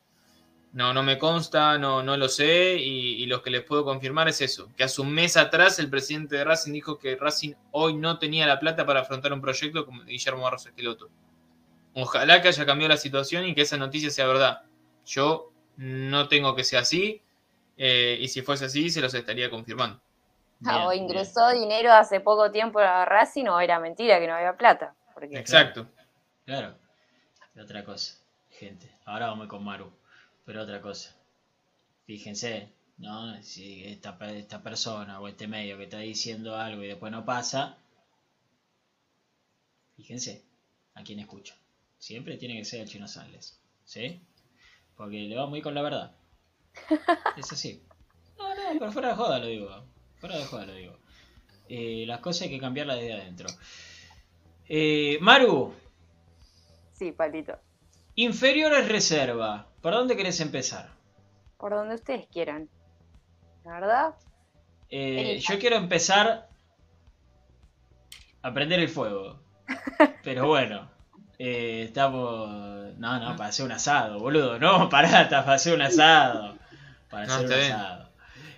No, no me consta, no, no lo sé. Y, y lo que les puedo confirmar es eso: que hace un mes atrás el presidente de Racing dijo que Racing hoy no tenía la plata para afrontar un proyecto como Guillermo Barros Esqueloto. Ojalá que haya cambiado la situación y que esa noticia sea verdad. Yo no tengo que sea así. eh, y si fuese así, se los estaría confirmando. Ah, Bien, o bien. ingresó dinero hace poco tiempo a Racing o era mentira que no había plata. Porque Exacto. Claro. Y otra cosa, gente. Ahora vamos con Maru. Pero otra cosa. Fíjense, ¿no? Si esta, esta persona o este medio que está diciendo algo y después no pasa. Fíjense a quién escucha. Siempre tiene que ser el chino Sales. ¿Sí? Porque le va muy con la verdad. Es así. No, no, pero fuera de joda lo digo. Fuera de joda lo digo. Eh, las cosas hay que cambiarlas desde adentro. Eh, Maru, sí, palito. Inferiores reserva. ¿Por dónde querés empezar? Por donde ustedes quieran. La verdad, Eh, yo quiero empezar a prender el fuego. Pero bueno, eh, estamos. No, no, para hacer un asado, boludo. No, pará, para hacer un asado. Para No, hacer un asado.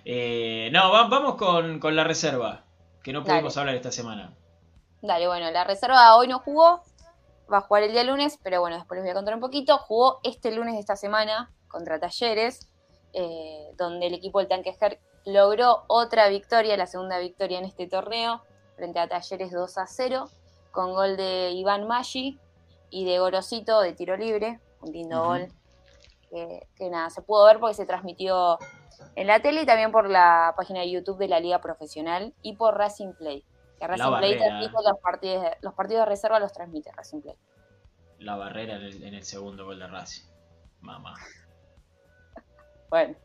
Eh, no, va- vamos con, con la reserva. Que no pudimos Dale. hablar esta semana. Dale, bueno, la reserva hoy no jugó, va a jugar el día lunes, pero bueno, después les voy a contar un poquito. Jugó este lunes de esta semana contra Talleres, eh, donde el equipo del Tanque Ger logró otra victoria, la segunda victoria en este torneo, frente a Talleres 2 a 0, con gol de Iván Maggi y de Gorosito de tiro libre, un lindo gol que, que nada, se pudo ver porque se transmitió en la tele y también por la página de YouTube de la Liga Profesional y por Racing Play. Que Racing Play transmite los partidos, los partidos de reserva los transmite Racing Play. La barrera en el, en el segundo gol de Racing. Mamá. Bueno,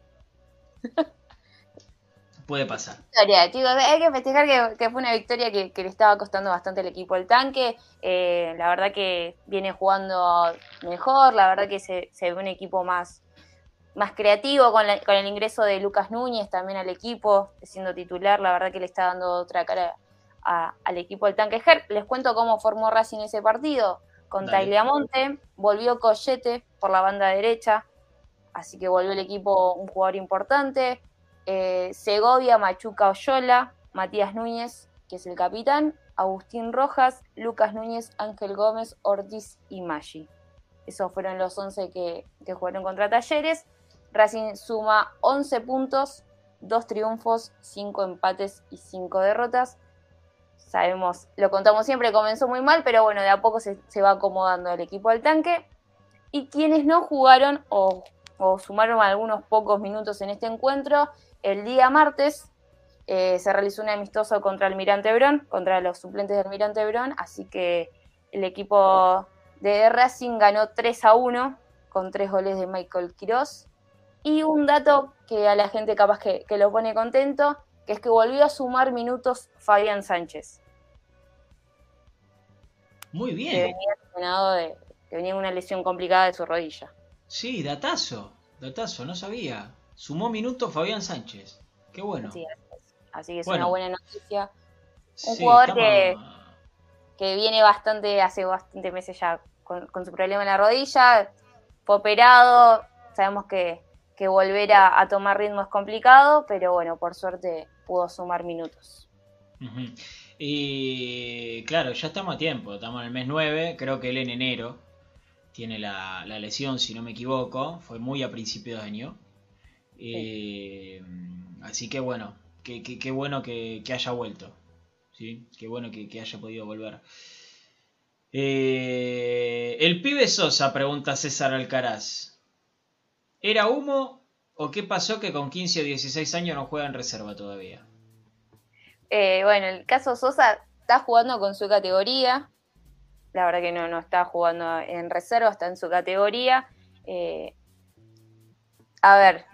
Puede pasar. victoria, chicos, hay que festejar que, que fue una victoria que, que le estaba costando bastante al equipo del tanque. Eh, la verdad que viene jugando mejor, la verdad que se, se ve un equipo más, más creativo con, la- con el ingreso de Lucas Núñez también al equipo, siendo titular, la verdad que le está dando otra cara a- al equipo del tanque Ger. Les cuento cómo formó Racing ese partido. Con. Tagliamonte, volvió Collete por la banda derecha, así que volvió el equipo un jugador importante. Eh, Segovia, Machuca Oyola, Matías Núñez, que es el capitán, Agustín Rojas, Lucas Núñez, Ángel Gómez, Ortiz y Maggi. Esos fueron los 11 que, que jugaron contra Talleres. Racing suma 11 puntos, 2 triunfos, 5 empates y 5 derrotas. Sabemos, lo contamos siempre, comenzó muy mal, pero bueno, de a poco se, va acomodando el equipo al tanque. Y quienes no jugaron o, sumaron algunos pocos minutos en este encuentro, el día martes eh, se realizó un amistoso contra Almirante Brón, contra los suplentes de Almirante Brón, así que el equipo de Racing ganó 3 a 1 con tres goles de Michael Quiroz Y un dato que a la gente capaz que lo pone contento, que es que volvió a sumar minutos Fabián Sánchez, Muy que bien. venía lesionado de, que venía con una lesión complicada de su rodilla. Sí, datazo. Datazo, no sabía. Sumó minutos Fabián Sánchez. Qué bueno. Sí, así que es Bueno. una buena noticia. un Sí, jugador estamos- que- que viene bastante, hace bastante meses ya con, con su problema en la rodilla, fue operado, sabemos que, que volver a, a tomar ritmo es complicado, pero bueno, por suerte pudo sumar minutos. Y claro, ya estamos a tiempo, estamos en el mes 9, creo que él en enero tiene la, la lesión, si no me equivoco, fue muy a principios de año. Eh, así que bueno, qué que, bueno que, que haya vuelto, ¿sí? qué bueno que, que haya podido volver. Eh, el pibe Sosa, pregunta César Alcaraz, ¿era humo o qué pasó que con 15 o 16 años no juega en reserva todavía? Eh, bueno, el caso Sosa está jugando con su categoría. La verdad que no, no está jugando en reserva, está en su categoría. Eh, a ver,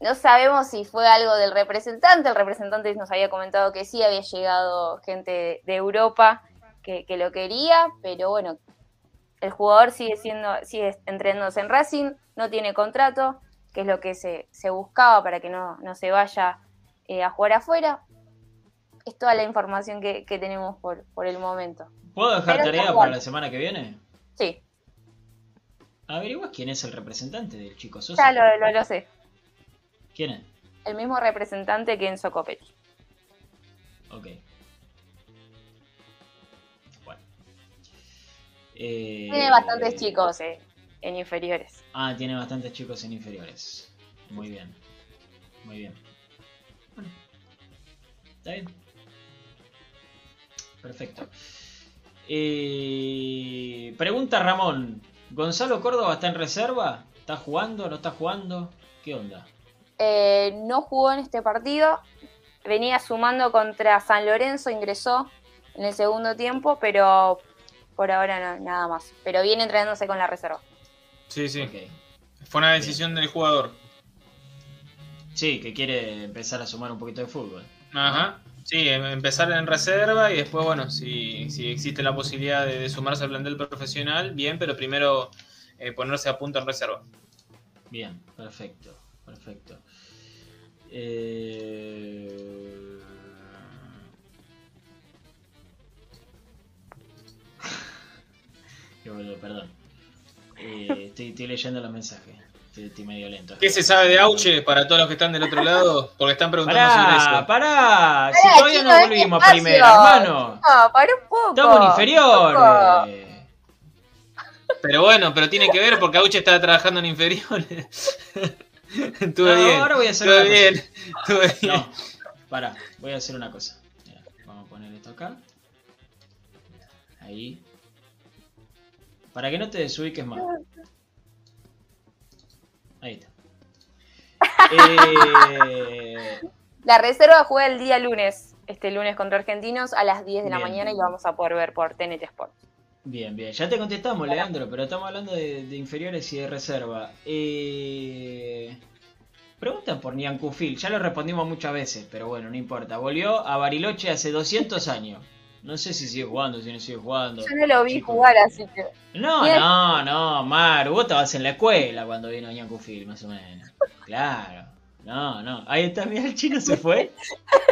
no sabemos si fue algo del representante. El representante nos había comentado que sí, había llegado gente de Europa que, lo quería, pero bueno, el jugador sigue siendo, sigue entrenándose en Racing, no tiene contrato, que es lo que se, se buscaba para que no, no se vaya eh, a jugar afuera. Es toda la información que, que tenemos por, por el momento. ¿Puedo dejar Pero tarea para la semana que viene? Sí, ¿Averiguas quién es el representante del chico Sosa? ya lo, lo, lo sé. ¿Quién es? El mismo representante que Enzo Copetti. Ok. Bueno. Eh, Tiene bastantes chicos eh, en inferiores. Ah, tiene bastantes chicos en inferiores. Muy bien. Muy bien. Bueno. Está bien. Perfecto. Eh, pregunta Ramón. ¿Gonzalo Córdoba está en reserva? ¿Está jugando? ¿No está jugando? ¿Qué onda? Eh, no jugó en este partido. Venía sumando contra San Lorenzo, ingresó en el segundo tiempo, pero por ahora no, nada más. Pero viene entrenándose con la reserva. Sí, sí. Ok. Fue una decisión del jugador. Sí, que quiere empezar a sumar un poquito de fútbol. Ajá. Sí, em- empezar en reserva y después, bueno, si, si existe la posibilidad de, sumarse al plantel profesional, bien, pero primero eh, ponerse a punto en reserva. Bien, perfecto, perfecto. Eh... Perdón. Eh, estoy leyendo los mensajes. Estoy, medio lento. ¿Qué se sabe de Auche para todos los que están del otro lado? Porque están preguntando sobre Pará, eso. pará. Si Pará, todavía no volvimos primero, hermano. No, para un poco. Estamos en inferiores. Pero bueno, pero tiene que ver porque Auche está trabajando en inferiores. Estuve No, bien. ahora voy a hacer Estuve una bien. Estuve bien. No, pará, voy a hacer una cosa. Mira, vamos a poner esto acá. Ahí. Para que no te desubiques más. Ahí está. Eh, La reserva juega el día lunes, este lunes contra Argentinos a las 10 de la mañana y lo vamos a poder ver por TNT Sport. bien, bien. Ya te contestamos, Leandro, pero estamos hablando de, de inferiores y de reserva. Eh, preguntan por Niancufil. Ya lo respondimos muchas veces, pero bueno, no importa. Volvió a Bariloche hace 200 años. No sé si sigue jugando, si no sigue jugando. Yo no lo vi Chico. jugar, así que. No, Bien. no, no, Maru, vos estabas en la escuela cuando vino Ñancufil, más o menos. Claro. No, no. Ahí está, mira, el chino se fue.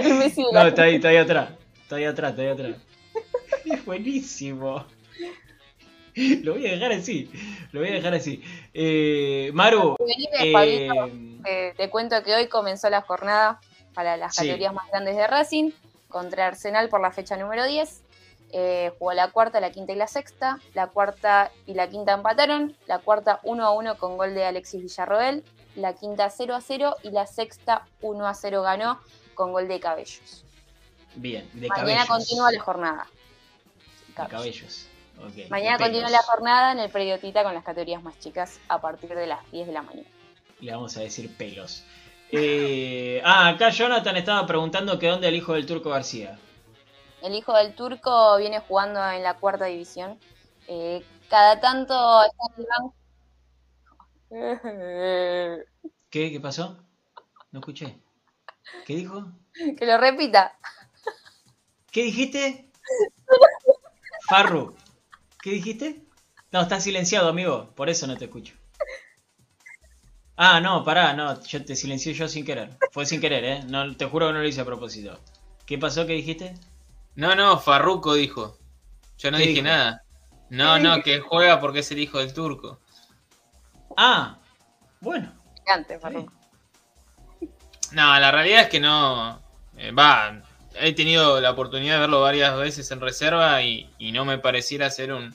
No, está ahí, está ahí atrás. Está ahí atrás, está ahí atrás. Es buenísimo. Lo voy a dejar así. Lo voy a dejar así. Eh, Maru, Venime, eh, Pablito, eh, te cuento que hoy comenzó la jornada para las Sí. categorías más grandes de Racing contra Arsenal por la fecha número 10. Eh, jugó la cuarta, la quinta y la sexta. La cuarta y la quinta empataron. La cuarta 1 a 1 con gol de Alexis Villarroel. La quinta 0 a 0 y la sexta 1 a 0 ganó con gol de Cabellos. bien, de Mañana cabellos. continúa la jornada. De cabellos. Ok, Mañana continúa la jornada en el Prediotita con las categorías más chicas a partir de las 10 de la mañana. Le vamos a decir pelos. Eh, ah, acá Jonathan estaba preguntando que dónde el hijo del Turco García. El hijo del turco viene jugando en la cuarta división. Eh, cada tanto está en el banco. ¿Qué? ¿Qué pasó? No escuché. ¿Qué dijo? Que lo repita. ¿Qué dijiste? Farru, ¿qué dijiste? No, estás silenciado, amigo, por eso no te escucho. Ah, no, pará, no, yo te silencié yo sin querer. Fue sin querer, ¿eh? No, te juro que no lo hice a propósito. ¿Qué pasó? ¿Qué dijiste? No, no, Farruco dijo. Yo no ¿Qué dije dijo? nada. No, no, que juega porque es el hijo del turco. Ah, bueno. Bien. Farruko. No, la realidad es que no. eh, Va, he tenido la oportunidad de verlo varias veces en reserva y, y no me pareciera ser un,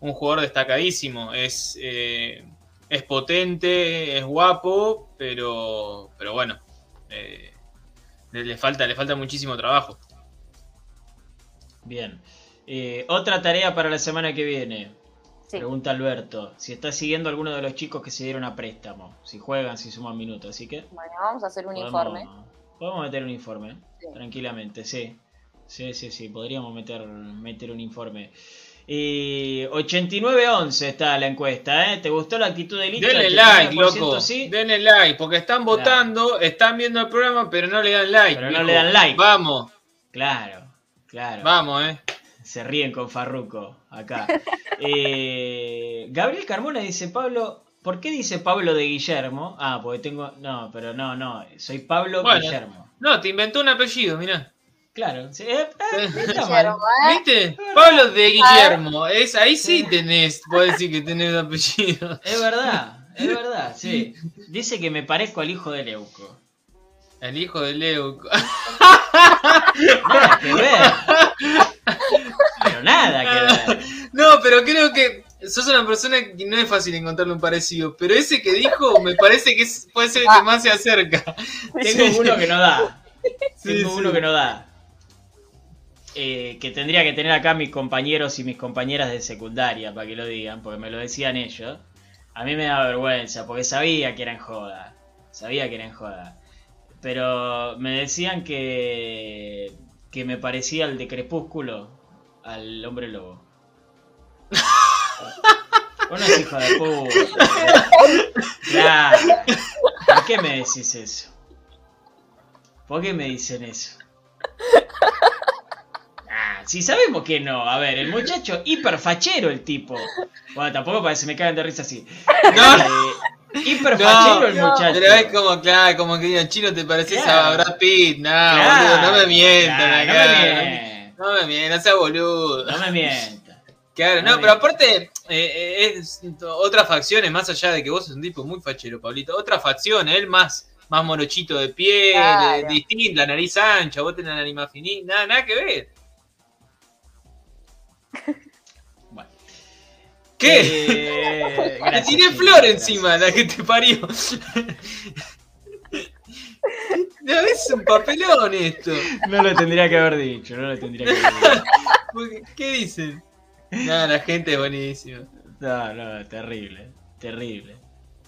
un jugador destacadísimo. Es, eh, es potente, es guapo, pero, pero bueno, eh, le, le falta, le falta muchísimo trabajo. Bien. Eh, otra tarea para la semana que viene. Sí. Pregunta Alberto. Si está siguiendo alguno de los chicos que se dieron a préstamo. Si juegan, si suman minutos. Así que Bueno, vamos a hacer un podemos, informe. podemos meter un informe. Sí. Tranquilamente, sí. Sí, sí, sí. Podríamos meter, meter un informe. Y 89-11 está la encuesta, ¿eh? ¿Te gustó la actitud de Licha? Denle like, 89% loco. Sí. Denle like, porque están votando, están viendo el programa, pero no le dan like. Pero no le dan like. Vamos, Claro, claro. vamos, eh. Se ríen con Farruco acá. Eh, Gabriel Carmona dice, Pablo, ¿por qué dice Pablo de Guillermo? Ah, porque tengo... No, pero no, no, soy Pablo Bueno. Guillermo. No, te inventó un apellido, mirá. Claro, sí, eh, eh, está mal. ¿eh? ¿Viste? Pablo de Guillermo. Es, ahí sí tenés, puedes decir que tenés un apellido. Es verdad, es verdad, sí. Dice que me parezco al hijo de Leuco. El hijo de Leuco. Nada que ver. Pero nada que ver. No, pero creo que sos una persona que no es fácil encontrarle un parecido. Pero ese que dijo me parece que es- puede ser el que más se acerca. Tengo uno que no da. Sí, Tengo sí. uno que no da. Eh, que tendría que tener acá mis compañeros y mis compañeras de secundaria para que lo digan, porque me lo decían ellos. A mí me da vergüenza, porque sabía que era en joda. Sabía que era en joda. Pero me decían que, que me parecía al de Crepúsculo, al hombre lobo. Hijo de puta. ¿Por qué me decís eso? ¿Por qué me dicen eso? Si sabemos que no. A ver, el muchacho hiperfachero el tipo. Bueno, tampoco para que se me cagan de risa así. No. Eh, hiperfachero el muchacho. Pero es como, claro, como que digan, chino, ¿te pareces Claro. a Brad Pitt? No, Claro, boludo, no me mientan claro, acá. No me mientas. No me mientas, no seas boludo. No me mientas. Claro, No pero aparte, eh, eh, es otras facciones, más allá de que vos sos un tipo muy fachero, Pablito, otras facciones, él más, más morochito de piel, Claro. distinto, la nariz ancha, vos tenés la nariz más finita, nada, nada que ver. Bueno. ¿Qué? Eh, Te gracias, tiré flor encima, la que te parió. No, es un papelón esto. No lo tendría que haber dicho, no lo tendría que haber dicho. ¿Qué dicen? Nada, la gente es buenísima. No, no, terrible, terrible.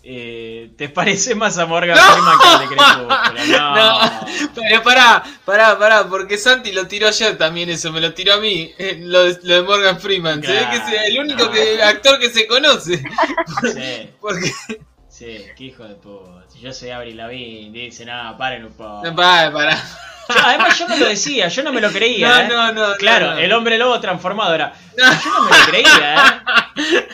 Eh, ¿Te parece más a Morgan No. Freeman que el de Crepúsculo? No. No. Pero pará, pará, pará, porque Santi lo tiró ayer también eso, me lo tiró a mí, eh, lo, de- lo de Morgan Freeman. Se ve que es el único que- actor que se conoce. Sí, Porque, sí, qué hijo de puta. Si yo soy Avril Lavigne, dice, no, paren un poco. no, pará, pará. Yo- además yo no lo decía, yo no me lo creía. No, ¿eh? no, no. Claro, no. el hombre lobo transformado era. Yo no me lo creía, ¿eh?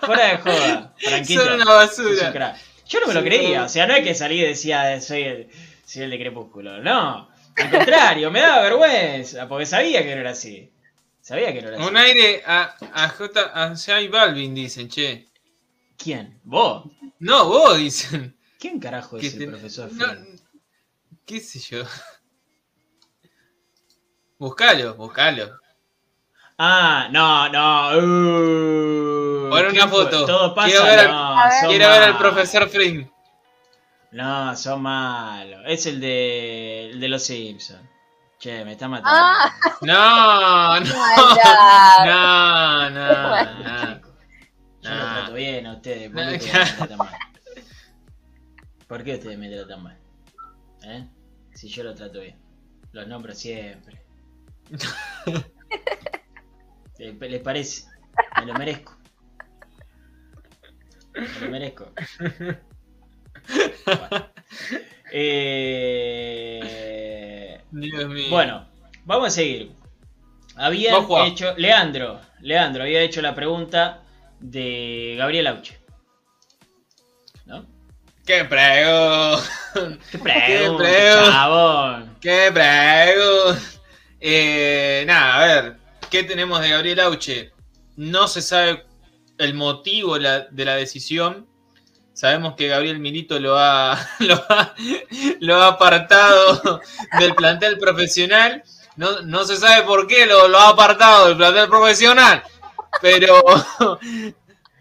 Fuera de joda, tranquilo. Son una basura. Yo no me lo creía, o sea, no es que salí y decía, soy el, soy el de Crepúsculo. No, al contrario, me daba vergüenza, porque sabía que no era así. Sabía que no era así. Un aire a, a J. a J Balvin, dicen, che. ¿Quién? ¿Vos? No, vos dicen. ¿Quién carajo es el te- profesor no? ¿Qué sé yo? Buscalo, buscalo. Ah, no, no. Uh, Pon una foto. Todo pasa. Quiero ver al- no, A ver. son Quiero ver al profesor Fring. No, son malos. Es el de, el de los Simpsons. Che, me está matando. Ah, No, no. No, no, no. Yo lo Ah. trato bien a ustedes. ¿Por No, qué ustedes me tratan mal? ¿Por qué ustedes me tratan mal? ¿Eh? Si yo lo trato bien. Los nombro siempre. ¿Les parece? Me lo merezco. Me lo merezco. Bueno. Eh, Dios mío. Bueno, vamos a seguir. Juan. hecho. Leandro, Leandro había hecho la pregunta de Gabriel Auche. ¿No? ¡Qué prego! ¿Qué pregunta, pregunta. chabón? ¡Qué prego! Eh, nada, a ver, ¿qué tenemos de Gabriel Auche? No se sabe el motivo de la decisión. Sabemos que Gabriel Milito lo ha, lo ha, lo ha apartado del plantel profesional. No, no se sabe por qué lo, lo ha apartado del plantel profesional. Pero,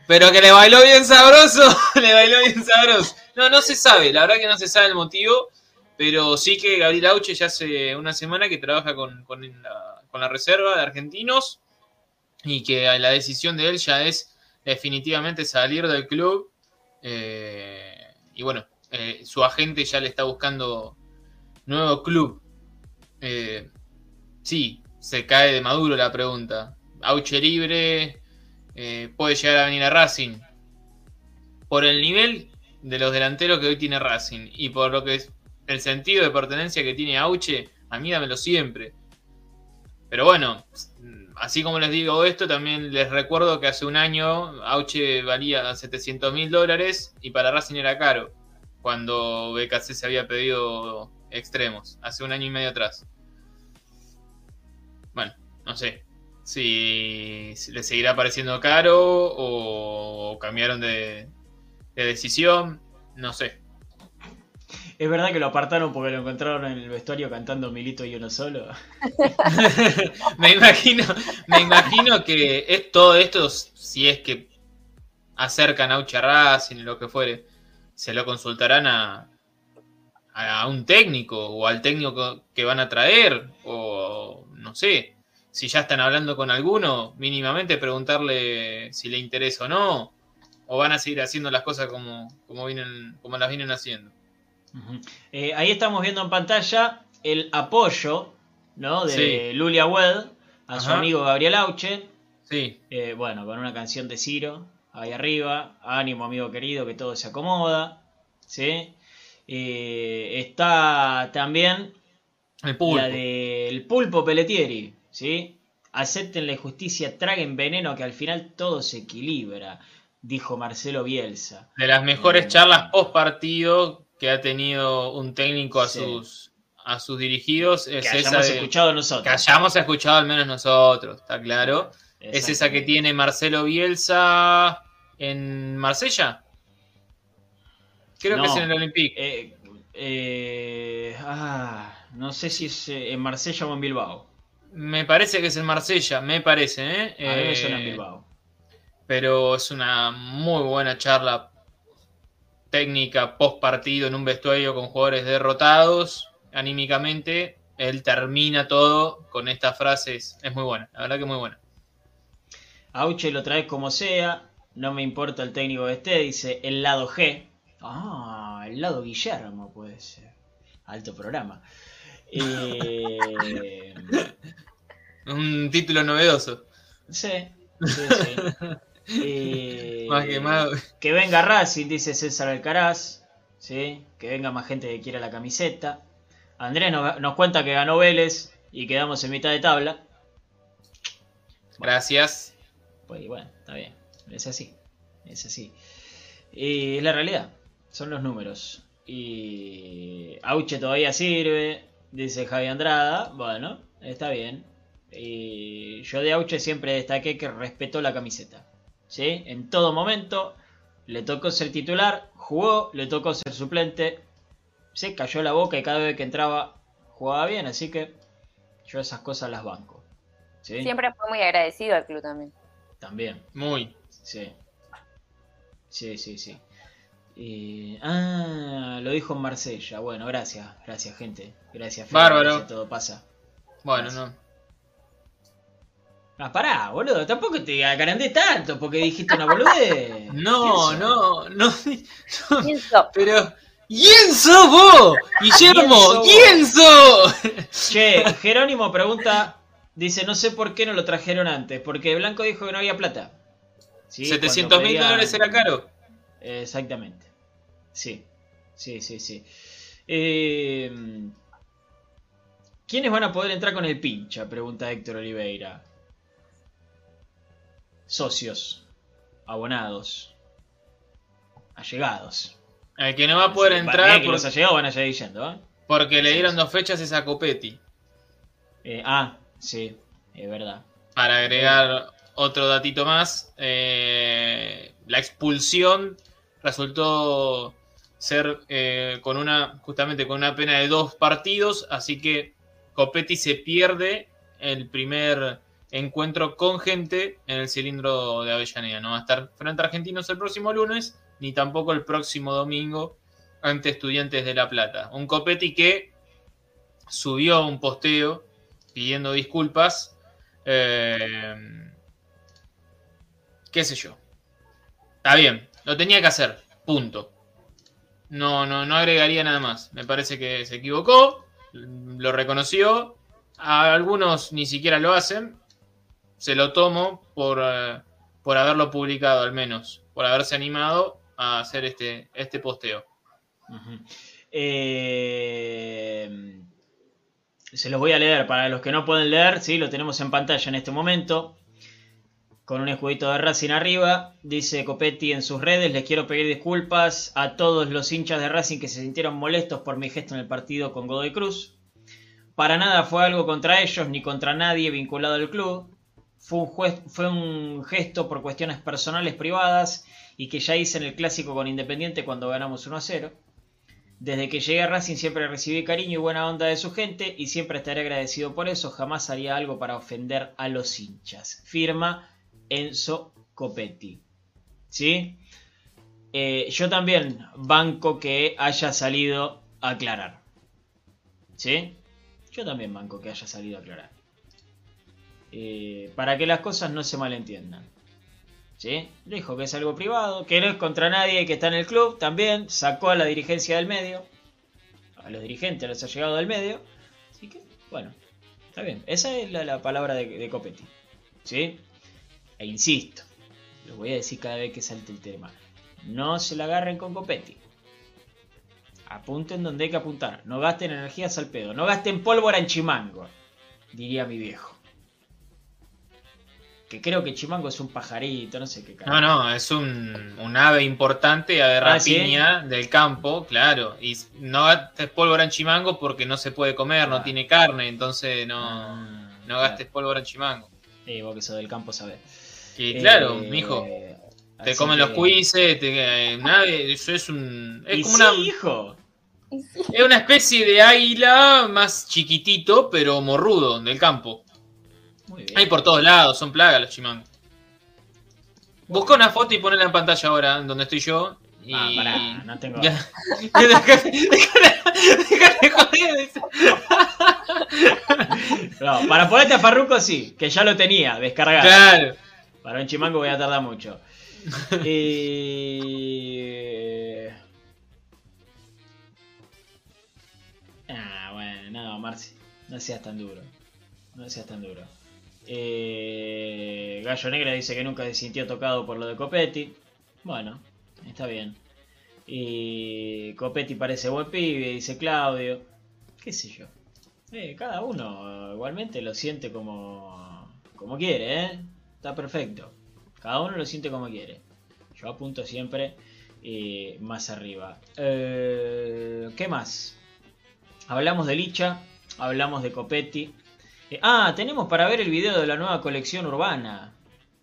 pero que le bailó bien sabroso. Le bailó bien sabroso. No, no se sabe. La verdad que no se sabe el motivo. Pero sí que Gabriel Auche ya hace una semana que trabaja con, con la, reserva de argentinos y que la decisión de él ya es definitivamente salir del club. Eh, y bueno, eh, su agente ya le está buscando nuevo club. Eh, sí, se cae de maduro la pregunta. Auche libre, puede llegar a venir a Racing. Por el nivel de los delanteros que hoy tiene Racing y por lo que el sentido de pertenencia que tiene Auche, a mí dámelo siempre. Pero bueno, así como les digo esto, también les recuerdo que hace un año Auche valía 700 mil dólares y para Racing era caro, cuando BKC se había pedido extremos, hace un año y medio atrás. Bueno, no sé si, le seguirá pareciendo caro o cambiaron de decisión, no sé. ¿Es verdad que lo apartaron porque lo encontraron en el vestuario cantando Milito y uno solo? me imagino, me imagino que es todo esto, si es que acercan a a Racing, lo que fuere, se lo consultarán a, a un técnico o al técnico que van a traer, o no sé, si ya están hablando con alguno, mínimamente preguntarle si le interesa o no, o van a seguir haciendo las cosas como, como, vienen, como las vienen haciendo. Eh, ahí estamos viendo en pantalla el apoyo ¿no? de Sí. Lulia Wed a su amigo Gabriel Auche. Sí, Eh, bueno, con una canción de Ciro ahí arriba. Ánimo, amigo querido, que todo se acomoda. ¿sí? Eh, está también el pulpo. la del Pulpo Pelletieri. ¿sí? Acepten la justicia, traguen veneno, que al final todo se equilibra, dijo Marcelo Bielsa. De las mejores Eh, charlas post partido que ha tenido un técnico a Sí. sus a sus dirigidos es Que esa hayamos de- escuchado que nosotros. hayamos escuchado al menos nosotros, está claro. Es esa que tiene Marcelo Bielsa en Marsella. Creo que No. es en el Olympique. Eh, eh, ah, no sé si es eh, en Marsella o en Bilbao. Me parece que es en Marsella, me parece, ¿eh? A mí me suena en Bilbao. pero es una muy buena charla técnica post partido en un vestuario con jugadores derrotados anímicamente. Él termina todo con estas frases. Es muy buena, la verdad que muy buena. Auche lo traes como sea. No me importa el técnico que esté. Dice el lado G. Ah, el lado Guillermo puede ser. Alto programa. Eh, Un título novedoso. sí, sí, sí. Eh, Más que venga Racing, dice César Alcaraz. ¿sí? Que venga más gente que quiera la camiseta. Andrés nos, nos cuenta que ganó Vélez y quedamos en mitad de tabla. Gracias. Pues bueno, está bien. Es así. Es así. Y es la realidad. Son los números. Y Auche todavía sirve. Dice Javi Andrada. Bueno, está bien. Y yo de Auche siempre destaqué que respetó la camiseta. ¿Sí? En todo momento. Le tocó ser titular. Jugó. Le tocó ser suplente. Se cayó la boca y cada vez que entraba jugaba bien. Así que yo esas cosas las banco. ¿Sí? Siempre fue muy agradecido al club también. También. Muy. Sí. Sí, sí, sí. Y- ah, lo dijo en Marsella. Bueno, gracias, gracias, gente. Gracias, Fede, Bárbaro. gracias, todo pasa. Bueno, no. Ah, pará, boludo. Tampoco te agrandé tanto porque dijiste una boludez. No, ¿Quién no, no. no, Pero. ¿Quién sos vos? Guillermo, ¿Quién ¿quién sos? Che, Jerónimo pregunta, dice, no sé por qué no lo trajeron antes, porque Blanco dijo que no había plata. Sí, 700 cuando mil pedían- dólares era caro. exactamente. Sí, sí, sí, sí. Eh, ¿Quiénes van a poder entrar con el pincha? Pregunta Héctor Oliveira. Socios, abonados, allegados. El que no va a poder entrar bien que por- los allegados van a seguir yendo, ¿eh? porque le dieron dos fechas es a Copetti. Eh, ah, sí, es verdad. Para agregar otro datito más, eh, la expulsión resultó ser eh, con una justamente con una pena de dos partidos, así que Copetti se pierde el primer encuentro con gente en el cilindro de Avellaneda. No va a estar frente a Argentinos el próximo lunes, ni tampoco el próximo domingo ante Estudiantes de La Plata. Un Copetti que subió un posteo pidiendo disculpas eh, qué sé yo. Está bien, lo tenía que hacer. Punto. No, no, no agregaría nada más. Me parece que se equivocó, lo reconoció. A algunos ni siquiera lo hacen. Se lo tomo por, eh, por haberlo publicado, al menos. Por haberse animado a hacer este, este posteo. Eh, se los voy a leer. Para los que no pueden leer, sí, lo tenemos en pantalla en este momento. Con un escudito de Racing arriba. Dice Copetti en sus redes. Les quiero pedir disculpas a todos los hinchas de Racing que se sintieron molestos por mi gesto en el partido con Godoy Cruz. Para nada fue algo contra ellos ni contra nadie vinculado al club. Fue un, gesto por cuestiones personales privadas y que ya hice en el clásico con Independiente cuando ganamos 1 a 0. Desde que llegué a Racing siempre recibí cariño y buena onda de su gente y siempre estaré agradecido por eso. Jamás haría algo para ofender a los hinchas. Firma Enzo Copetti. ¿Sí? Eh, yo también banco que haya salido a aclarar. ¿Sí? Yo también banco que haya salido a aclarar. Eh, para que las cosas no se malentiendan. ¿Sí? Dijo que es algo privado, que no es contra nadie que está en el club. También sacó a la dirigencia del medio. A los dirigentes les ha llegado del medio. Así que, bueno, está bien. Esa es la, la palabra de, de Copetti. ¿Sí? E insisto, lo voy a decir cada vez que salte el tema. No se la agarren con Copetti. Apunten donde hay que apuntar. No gasten energías al pedo. No gasten pólvora en chimango. Diría mi viejo. Que creo que chimango es un pajarito, no sé qué No, carajo. no, es un, un ave importante de Ah, ¿sí? rapiña del campo, claro. Y no gastes pólvora en chimango porque no se puede comer, no Ah. tiene carne, entonces no, Ah, no claro. gastes pólvora en chimango. Eh, vos que sos del campo sabés. Y claro, Eh, mijo, te comen los cuises, te, eh, ave, eso es un... Es Y como sí, una, hijo. Sí. es una especie de águila más chiquitito, pero morrudo, del campo. Hay por todos lados, son plagas los chimangos. Busca una foto y ponela en pantalla ahora, donde estoy yo. Y... Ah, pará, no tengo. No, para ponerte a Farruko sí, que ya lo tenía descargado. Claro. Para un chimango voy a tardar mucho. Eh... Ah, bueno, no, Marci. No seas tan duro. No seas tan duro. Eh... Gallo Negra dice que nunca se sintió tocado por lo de Copetti. Bueno, está bien. Y Copetti parece buen pibe, dice Claudio. ¿Qué sé yo? Eh, cada uno igualmente lo siente como, como quiere, ¿eh? Está perfecto. Cada uno lo siente como quiere. Yo apunto siempre eh, más arriba. Eh, ¿Qué más? Hablamos de Licha, hablamos de Copetti. Eh, ah, tenemos para ver el video de la nueva colección urbana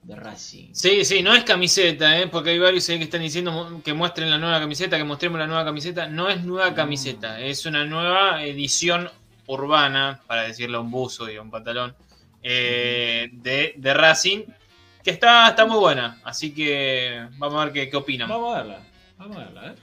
de Racing. Sí, sí, no es camiseta, ¿eh? porque hay varios que están diciendo que muestren la nueva camiseta, que mostremos la nueva camiseta. No es nueva camiseta, es una nueva edición urbana, para decirle a un buzo y un pantalón, eh, de, de Racing, que está, está muy buena. Así que vamos a ver qué, qué opinan. Vamos a verla, vamos a verla, ¿eh?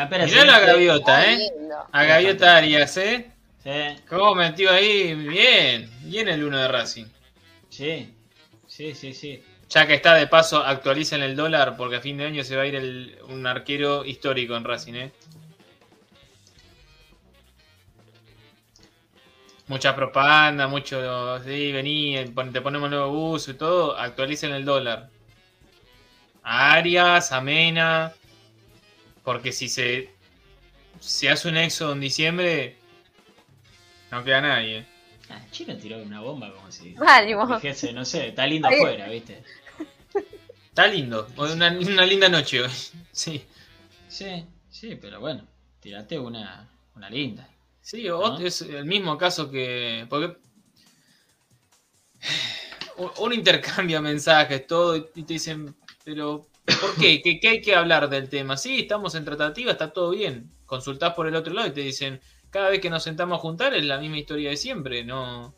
Campera Mirá la gaviota, ¿eh? A Gaviota Arias, ¿eh? Sí, ¿Cómo metió ahí? Bien, bien el uno de Racing. sí, sí, sí, sí. Ya que está de paso, actualicen el dólar porque a fin de año se va a ir el- un arquero histórico en Racing, ¿eh? Mucha propaganda, mucho, sí, vení, te ponemos nuevo bus y todo, actualicen el dólar. A Arias, a Mena, porque si se, se hace un éxodo en diciembre, no queda nadie. Ah, Chino tiró una bomba como si dijese, no sé, está lindo Ahí. afuera, ¿viste? Está lindo, una, una linda noche hoy. Sí. Sí, sí, pero bueno, tirate una, una linda. Sí, ¿No? es el mismo caso que. Porque. Uno intercambia mensajes, todo, y te dicen, pero. ¿Por qué? ¿Qué, hay que hablar del tema? Sí, estamos en tratativa, está todo bien. Consultás por el otro lado y te dicen, cada vez que nos sentamos a juntar es la misma historia de siempre, no.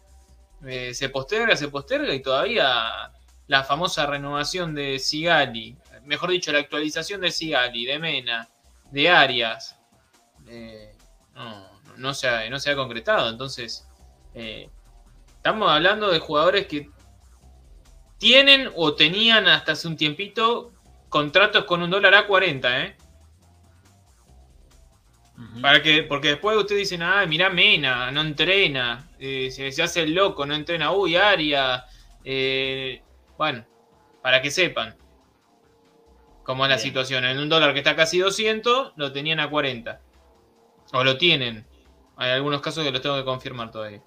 eh, se posterga, se posterga y todavía la famosa renovación de Sigali, mejor dicho, la actualización de Sigali, de Mena, de Arias, eh, no, no, se ha, no se ha concretado. Entonces, eh, estamos hablando de jugadores que tienen o tenían hasta hace un tiempito contratos con un dólar a 40, ¿eh? Para que, porque después ustedes dicen, ah, mirá Mena, no entrena, eh, se, se hace el loco, no entrena, uy, Aria. eh, bueno, para que sepan cómo es la situación. En un dólar que está casi 200, lo tenían a 40. O lo tienen. Hay algunos casos que los tengo que confirmar todavía.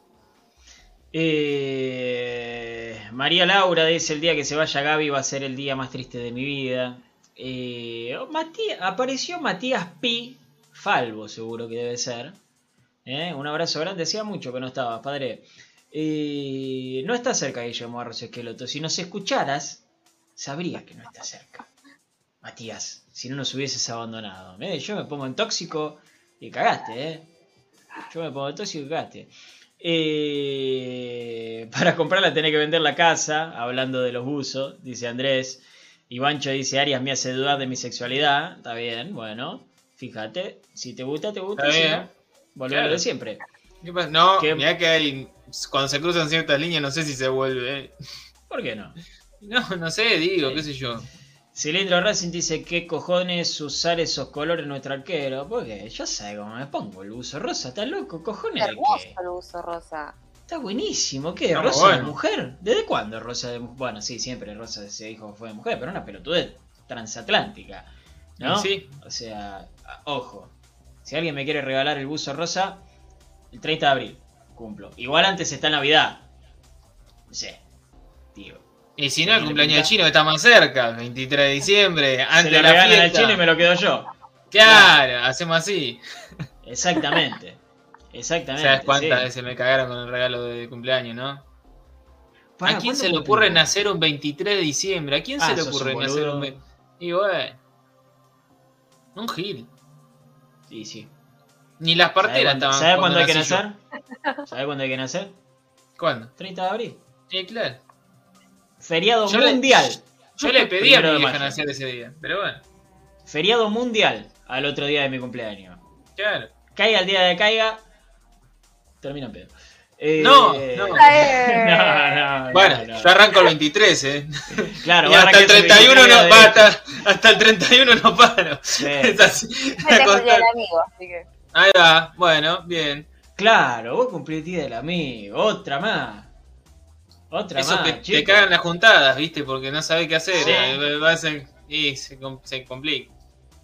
Eh, María Laura dice el día que se vaya Gaby va a ser el día más triste de mi vida. Eh, Matías- apareció Matías Pi, Falvo seguro que debe ser. Eh, un abrazo grande, hacía mucho que no estaba, padre. No está cerca Guillermo Arroz Esqueloto. Si nos escucharas, sabrías que no está cerca. Matías, si no nos hubieses abandonado. Yo me pongo en tóxico y cagaste. Yo me pongo en tóxico y cagaste. Eh, para comprarla tenés que vender la casa, hablando de los buzos, dice Andrés. Ivancho dice, Arias me hace dudar de mi sexualidad. Está bien, bueno. Fíjate, si te gusta, te gusta. Si a lo de siempre. ¿Qué pasa? No, ¿Qué? mirá que hay. Cuando se cruzan ciertas líneas, no sé si se vuelve. ¿Por qué no? No, no sé, digo, qué sé yo. Cilindro Racing dice, ¿qué cojones usar esos colores nuestro arquero? Porque yo sé cómo me pongo el buzo rosa. ¿Estás loco? ¿Cojones de Hermoso qué? el uso rosa. Está buenísimo. ¿Qué? No, ¿Rosa de bueno. mujer? ¿Desde cuándo rosa de mujer? Bueno, sí, siempre rosa se dijo que fue de mujer, pero una pelotudez transatlántica. ¿No? Sí. O sea, ojo. Si alguien me quiere regalar el buzo rosa, el 30 de abril cumplo. Igual antes está Navidad. No sé. Tío. Y si no, el ¿Le cumpleaños de pinta? chino que está más cerca, el 23 de diciembre, antes Se de la regalan al fiesta. chino y me lo quedo yo. Claro, hacemos así. Exactamente. Exactamente. ¿Sabes cuántas sí. veces me cagaron con el regalo de cumpleaños, no? ¿A quién ¿cuándo se le ocurre nacer un 23 de diciembre? ¿A quién Ah, se le ocurre un nacer un 20? Y bueno. Un gil. Sí, sí. Ni las parteras ¿Sabes estaban. ¿Sabes cuándo hay que nacer? ¿Sabes cuándo hay que nacer? ¿Cuándo? 30 de abril. Sí, claro. Feriado Yo le- mundial. Yo le pedí a mi vieja nacer ese día, pero bueno, Feriado mundial al otro día de mi cumpleaños. claro. Caiga el día de caiga. Termina en pedo. Eh, No, no. No, no, Bueno, no. yo arranco el 23, ¿eh? Claro, y va a hasta el arrancar ese 31 no, 23 va de- hasta, hasta el 31 no paro. Sí. Es así. Me tengo el día del amigo, así que. Ahí va, bueno, bien. Claro, vos cumplís el día del amigo. Otra más. Otra Eso más. que te cagan las juntadas, ¿viste? Porque no sabés qué hacer. Sí. eh, va a ser- y se, se complica.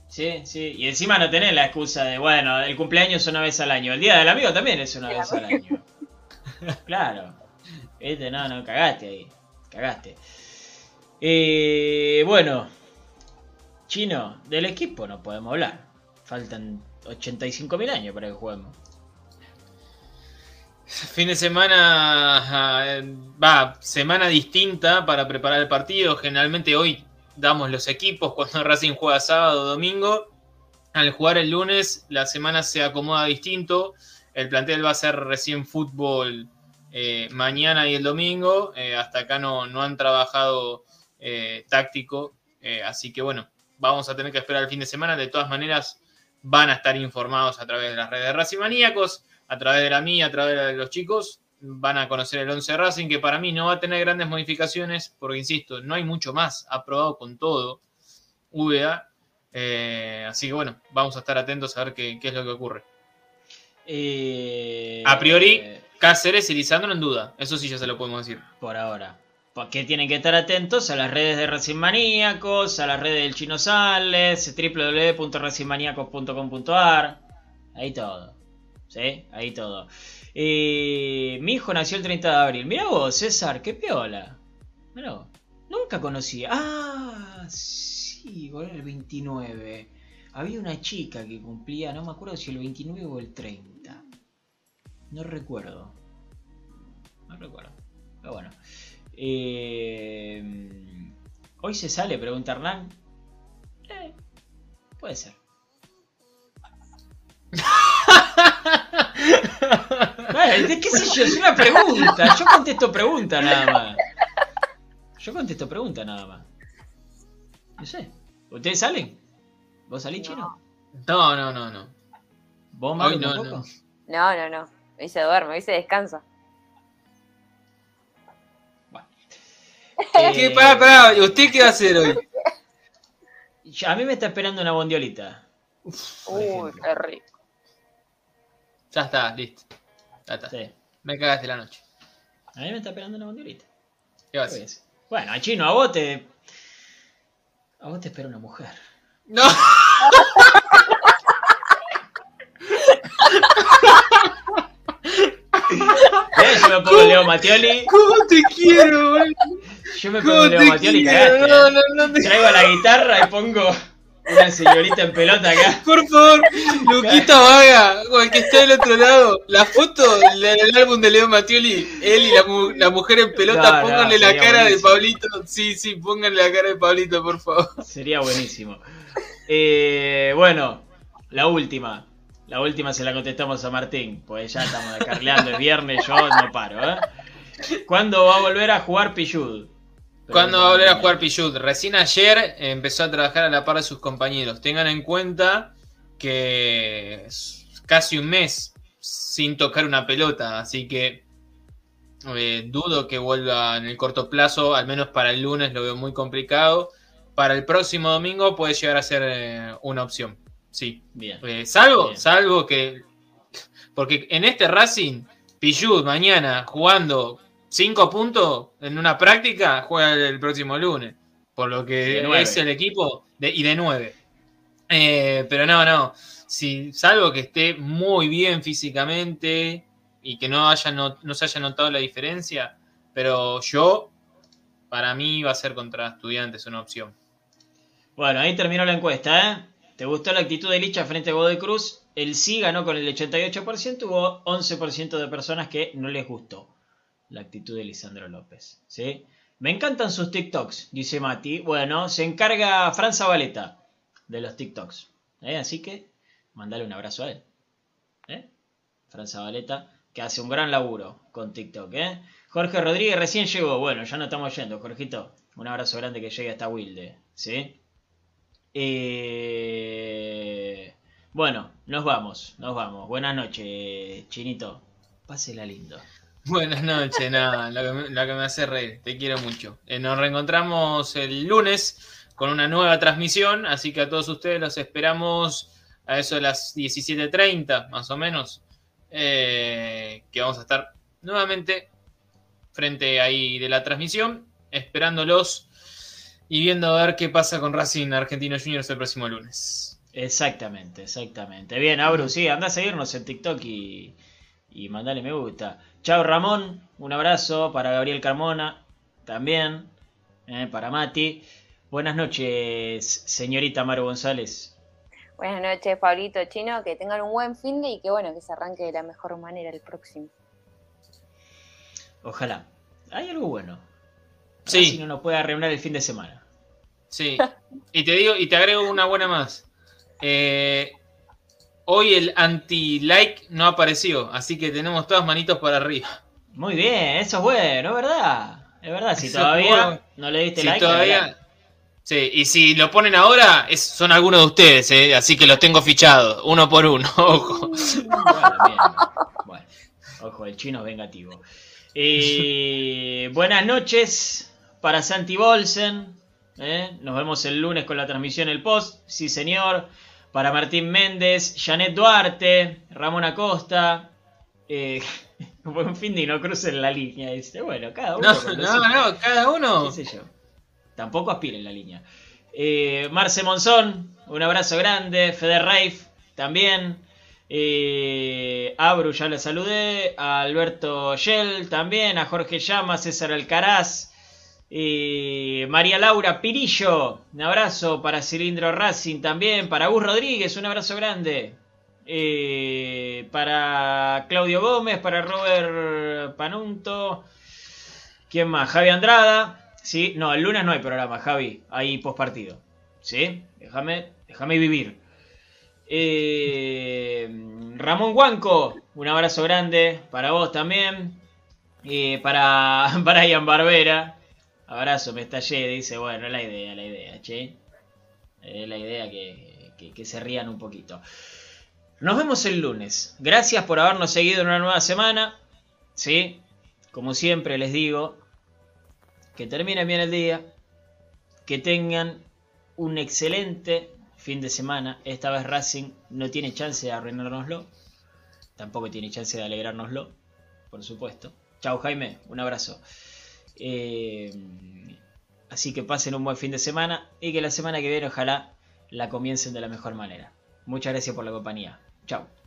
Sí, sí. Y encima no tenés la excusa de, bueno, el cumpleaños es una vez al año. El día del amigo también es una vez al año. Claro. Viste, no, no, cagaste ahí. Cagaste. Eh, bueno. Chino, del equipo no podemos hablar. Faltan 85.000 años para que juguemos. Fin de semana, ah, va, semana distinta para preparar el partido. Generalmente hoy damos los equipos cuando Racing juega sábado o domingo. Al jugar el lunes, la semana se acomoda distinto. El plantel va a ser recién fútbol eh, mañana y el domingo. Eh, hasta acá no, no han trabajado eh, táctico. Así que bueno, vamos a tener que esperar el fin de semana. De todas maneras, van a estar informados a través de las redes de Racing Maníacos, a través de la mía, a través de los chicos, van a conocer el 11 Racing, que para mí no va a tener grandes modificaciones, porque insisto, no hay mucho más, ha probado con todo VA, eh, así que bueno, vamos a estar atentos a ver qué, qué es lo que ocurre. Eh, A priori, Cáceres y Lisandro en duda, eso sí ya se lo podemos decir. por ahora. Porque tienen que estar atentos a las redes de Racing Maníacos, a las redes del Chino Sales, www.racingmaníacos.com.ar. Ahí todo. ¿Sí? Ahí todo. Mi hijo nació el 30 de abril. Mira vos, César, qué piola. Mira vos. Nunca conocí. Ah, sí, boludo, el 29. Había una chica que cumplía, no me acuerdo si el 29 o el 30. No recuerdo. No recuerdo. Pero bueno. Eh, Hoy se sale, pregunta Hernán. Eh, puede ser. Bueno, ¿de ¿Qué sé yo? Es una pregunta. Yo contesto pregunta nada más. Yo contesto pregunta nada más. No sé. ¿Ustedes salen? ¿Vos salís, chino? No, no, no, no. ¿Vos, Maru, no, no. No, no, no. Hoy se duerme, hoy se descansa. Eh, ¿Qué? Pará, pará, ¿y usted qué va a hacer hoy? A mí me está esperando una bondiolita. Uy, qué rico. Ya está, listo. Ya está. Sí. Me cagaste la noche. A mí me está esperando una bondiolita. ¿Qué va a ¿Qué voy a? Bueno, chino, a vos te. A vos te espera una mujer. No. Eh, Yo me pongo Leo Matioli. ¿Cómo te quiero, boludo? Yo me pongo ¿Cómo Leo Matioli y cagaste. No, eh. no, no te- Traigo la guitarra y pongo una señorita en pelota acá. Por favor, Luquita Vaga, o el que está del otro lado, la foto del álbum de Leo Mattioli, él y la, mu- la mujer en pelota, No, no, pónganle la cara de. Pablito. Sí, sí, pónganle la cara de Pablito, por favor. Sería buenísimo. Eh, bueno, la última. La última se la contestamos a Martín, pues ya estamos carleando, es viernes, yo no paro, ¿eh? ¿Cuándo va a volver a jugar Pillud? ¿Cuándo va a volver a jugar Pichut? Recién ayer empezó a trabajar a la par de sus compañeros. Tengan en cuenta que es casi un mes sin tocar una pelota, así que eh, dudo que vuelva en el corto plazo, al menos para el lunes lo veo muy complicado. Para el próximo domingo puede llegar a ser eh, una opción, sí. Bien. Eh, salvo, Bien. salvo que. Porque en este Racing, Pichud mañana jugando 5 puntos en una práctica, juega el, próximo lunes. Por lo que nueve. es el equipo de, y de 9. pero no, no. Si, salvo que esté muy bien físicamente y que no, haya no, no se haya notado la diferencia. Pero yo, para mí, va a ser contra estudiantes una opción. Bueno, ahí terminó la encuesta, ¿eh? ¿Te gustó la actitud de Licha frente a Godoy Cruz? El sí ganó con el 88%, hubo 11% de personas que no les gustó la actitud de Lisandro López, ¿sí? Me encantan sus TikToks, dice Mati. Bueno, se encarga Fran Zabaleta de los TikToks, ¿eh? Así que mandale un abrazo a él, ¿eh? Fran Zabaleta, que hace un gran laburo con TikTok, ¿eh? Jorge Rodríguez recién llegó, bueno, ya no estamos yendo, Jorgito. Un abrazo grande que llegue hasta Wilde, ¿sí? Eh, Bueno, nos vamos, nos vamos. Buenas noches, Chinito. Pásela lindo. Buenas noches, nada, me, lo que me hace reír, te quiero mucho. Eh, nos reencontramos el lunes con una nueva transmisión, así que a todos ustedes los esperamos a eso de las 17.30, más o menos, eh, que vamos a estar nuevamente frente ahí de la transmisión, esperándolos y viendo a ver qué pasa con Racing Argentino Juniors el próximo lunes. Exactamente, exactamente. Bien, Abru, sí, anda a seguirnos en TikTok y, y mandale me gusta. Chao Ramón, un abrazo para Gabriel Carmona, también, eh, para Mati. Buenas noches, señorita Maru González. Buenas noches, Pablito Chino. Que tengan un buen fin de y que bueno, que se arranque de la mejor manera el próximo. Ojalá. Hay algo bueno. Sí. Si no nos puede arreglar el fin de semana. Sí, y te digo, y te agrego una buena más. Eh, hoy el anti-like no apareció, así que tenemos todas manitos para arriba. Muy bien, eso es bueno, es verdad. Es verdad, si Eso todavía bueno. no le diste Si like, todavía. Sí, y si lo ponen ahora, es- son algunos de ustedes, ¿eh? así que los tengo fichados, uno por uno, ojo. Bueno, bien. Bueno, ojo, el chino es vengativo. Eh, buenas noches para Santi Bolsen. ¿eh? Nos vemos el lunes con la transmisión El Post. Sí, señor. Para Martín Méndez, Janet Duarte, Ramón Acosta. Eh, buen fin de y no crucen la línea. Dice, bueno, cada uno. No, no, no, cada uno. qué sé yo. Tampoco aspiren la línea. Eh, Marce Monzón, un abrazo grande. Fede Reif, también. Eh, Abru, ya le saludé. A Alberto Shell, también. A Jorge Llama, César Alcaraz. Eh, María Laura Pirillo, un abrazo para Cilindro Racing también. Para Gus Rodríguez, un abrazo grande. Eh, para Claudio Gómez, para Robert Panunto. ¿Quién más? Javi Andrada. Sí, no, el lunes no hay programa, Javi. Hay postpartido. ¿Sí? Déjame, déjame vivir. Eh, Ramón Huanco, un abrazo grande para vos también. Eh, para Brian Barbera, abrazo, me estallé. Dice, bueno, la idea, la idea, che. Es la idea que, que- que se rían un poquito. Nos vemos el lunes. Gracias por habernos seguido en una nueva semana. ¿Sí? Como siempre les digo, que terminen bien el día, que tengan un excelente fin de semana. Esta vez Racing no tiene chance de arruinárnoslo, tampoco tiene chance de alegrárnoslo, por supuesto. Chao Jaime, un abrazo. Eh, así que pasen un buen fin de semana y que la semana que viene ojalá la comiencen de la mejor manera. Muchas gracias por la compañía. Chao.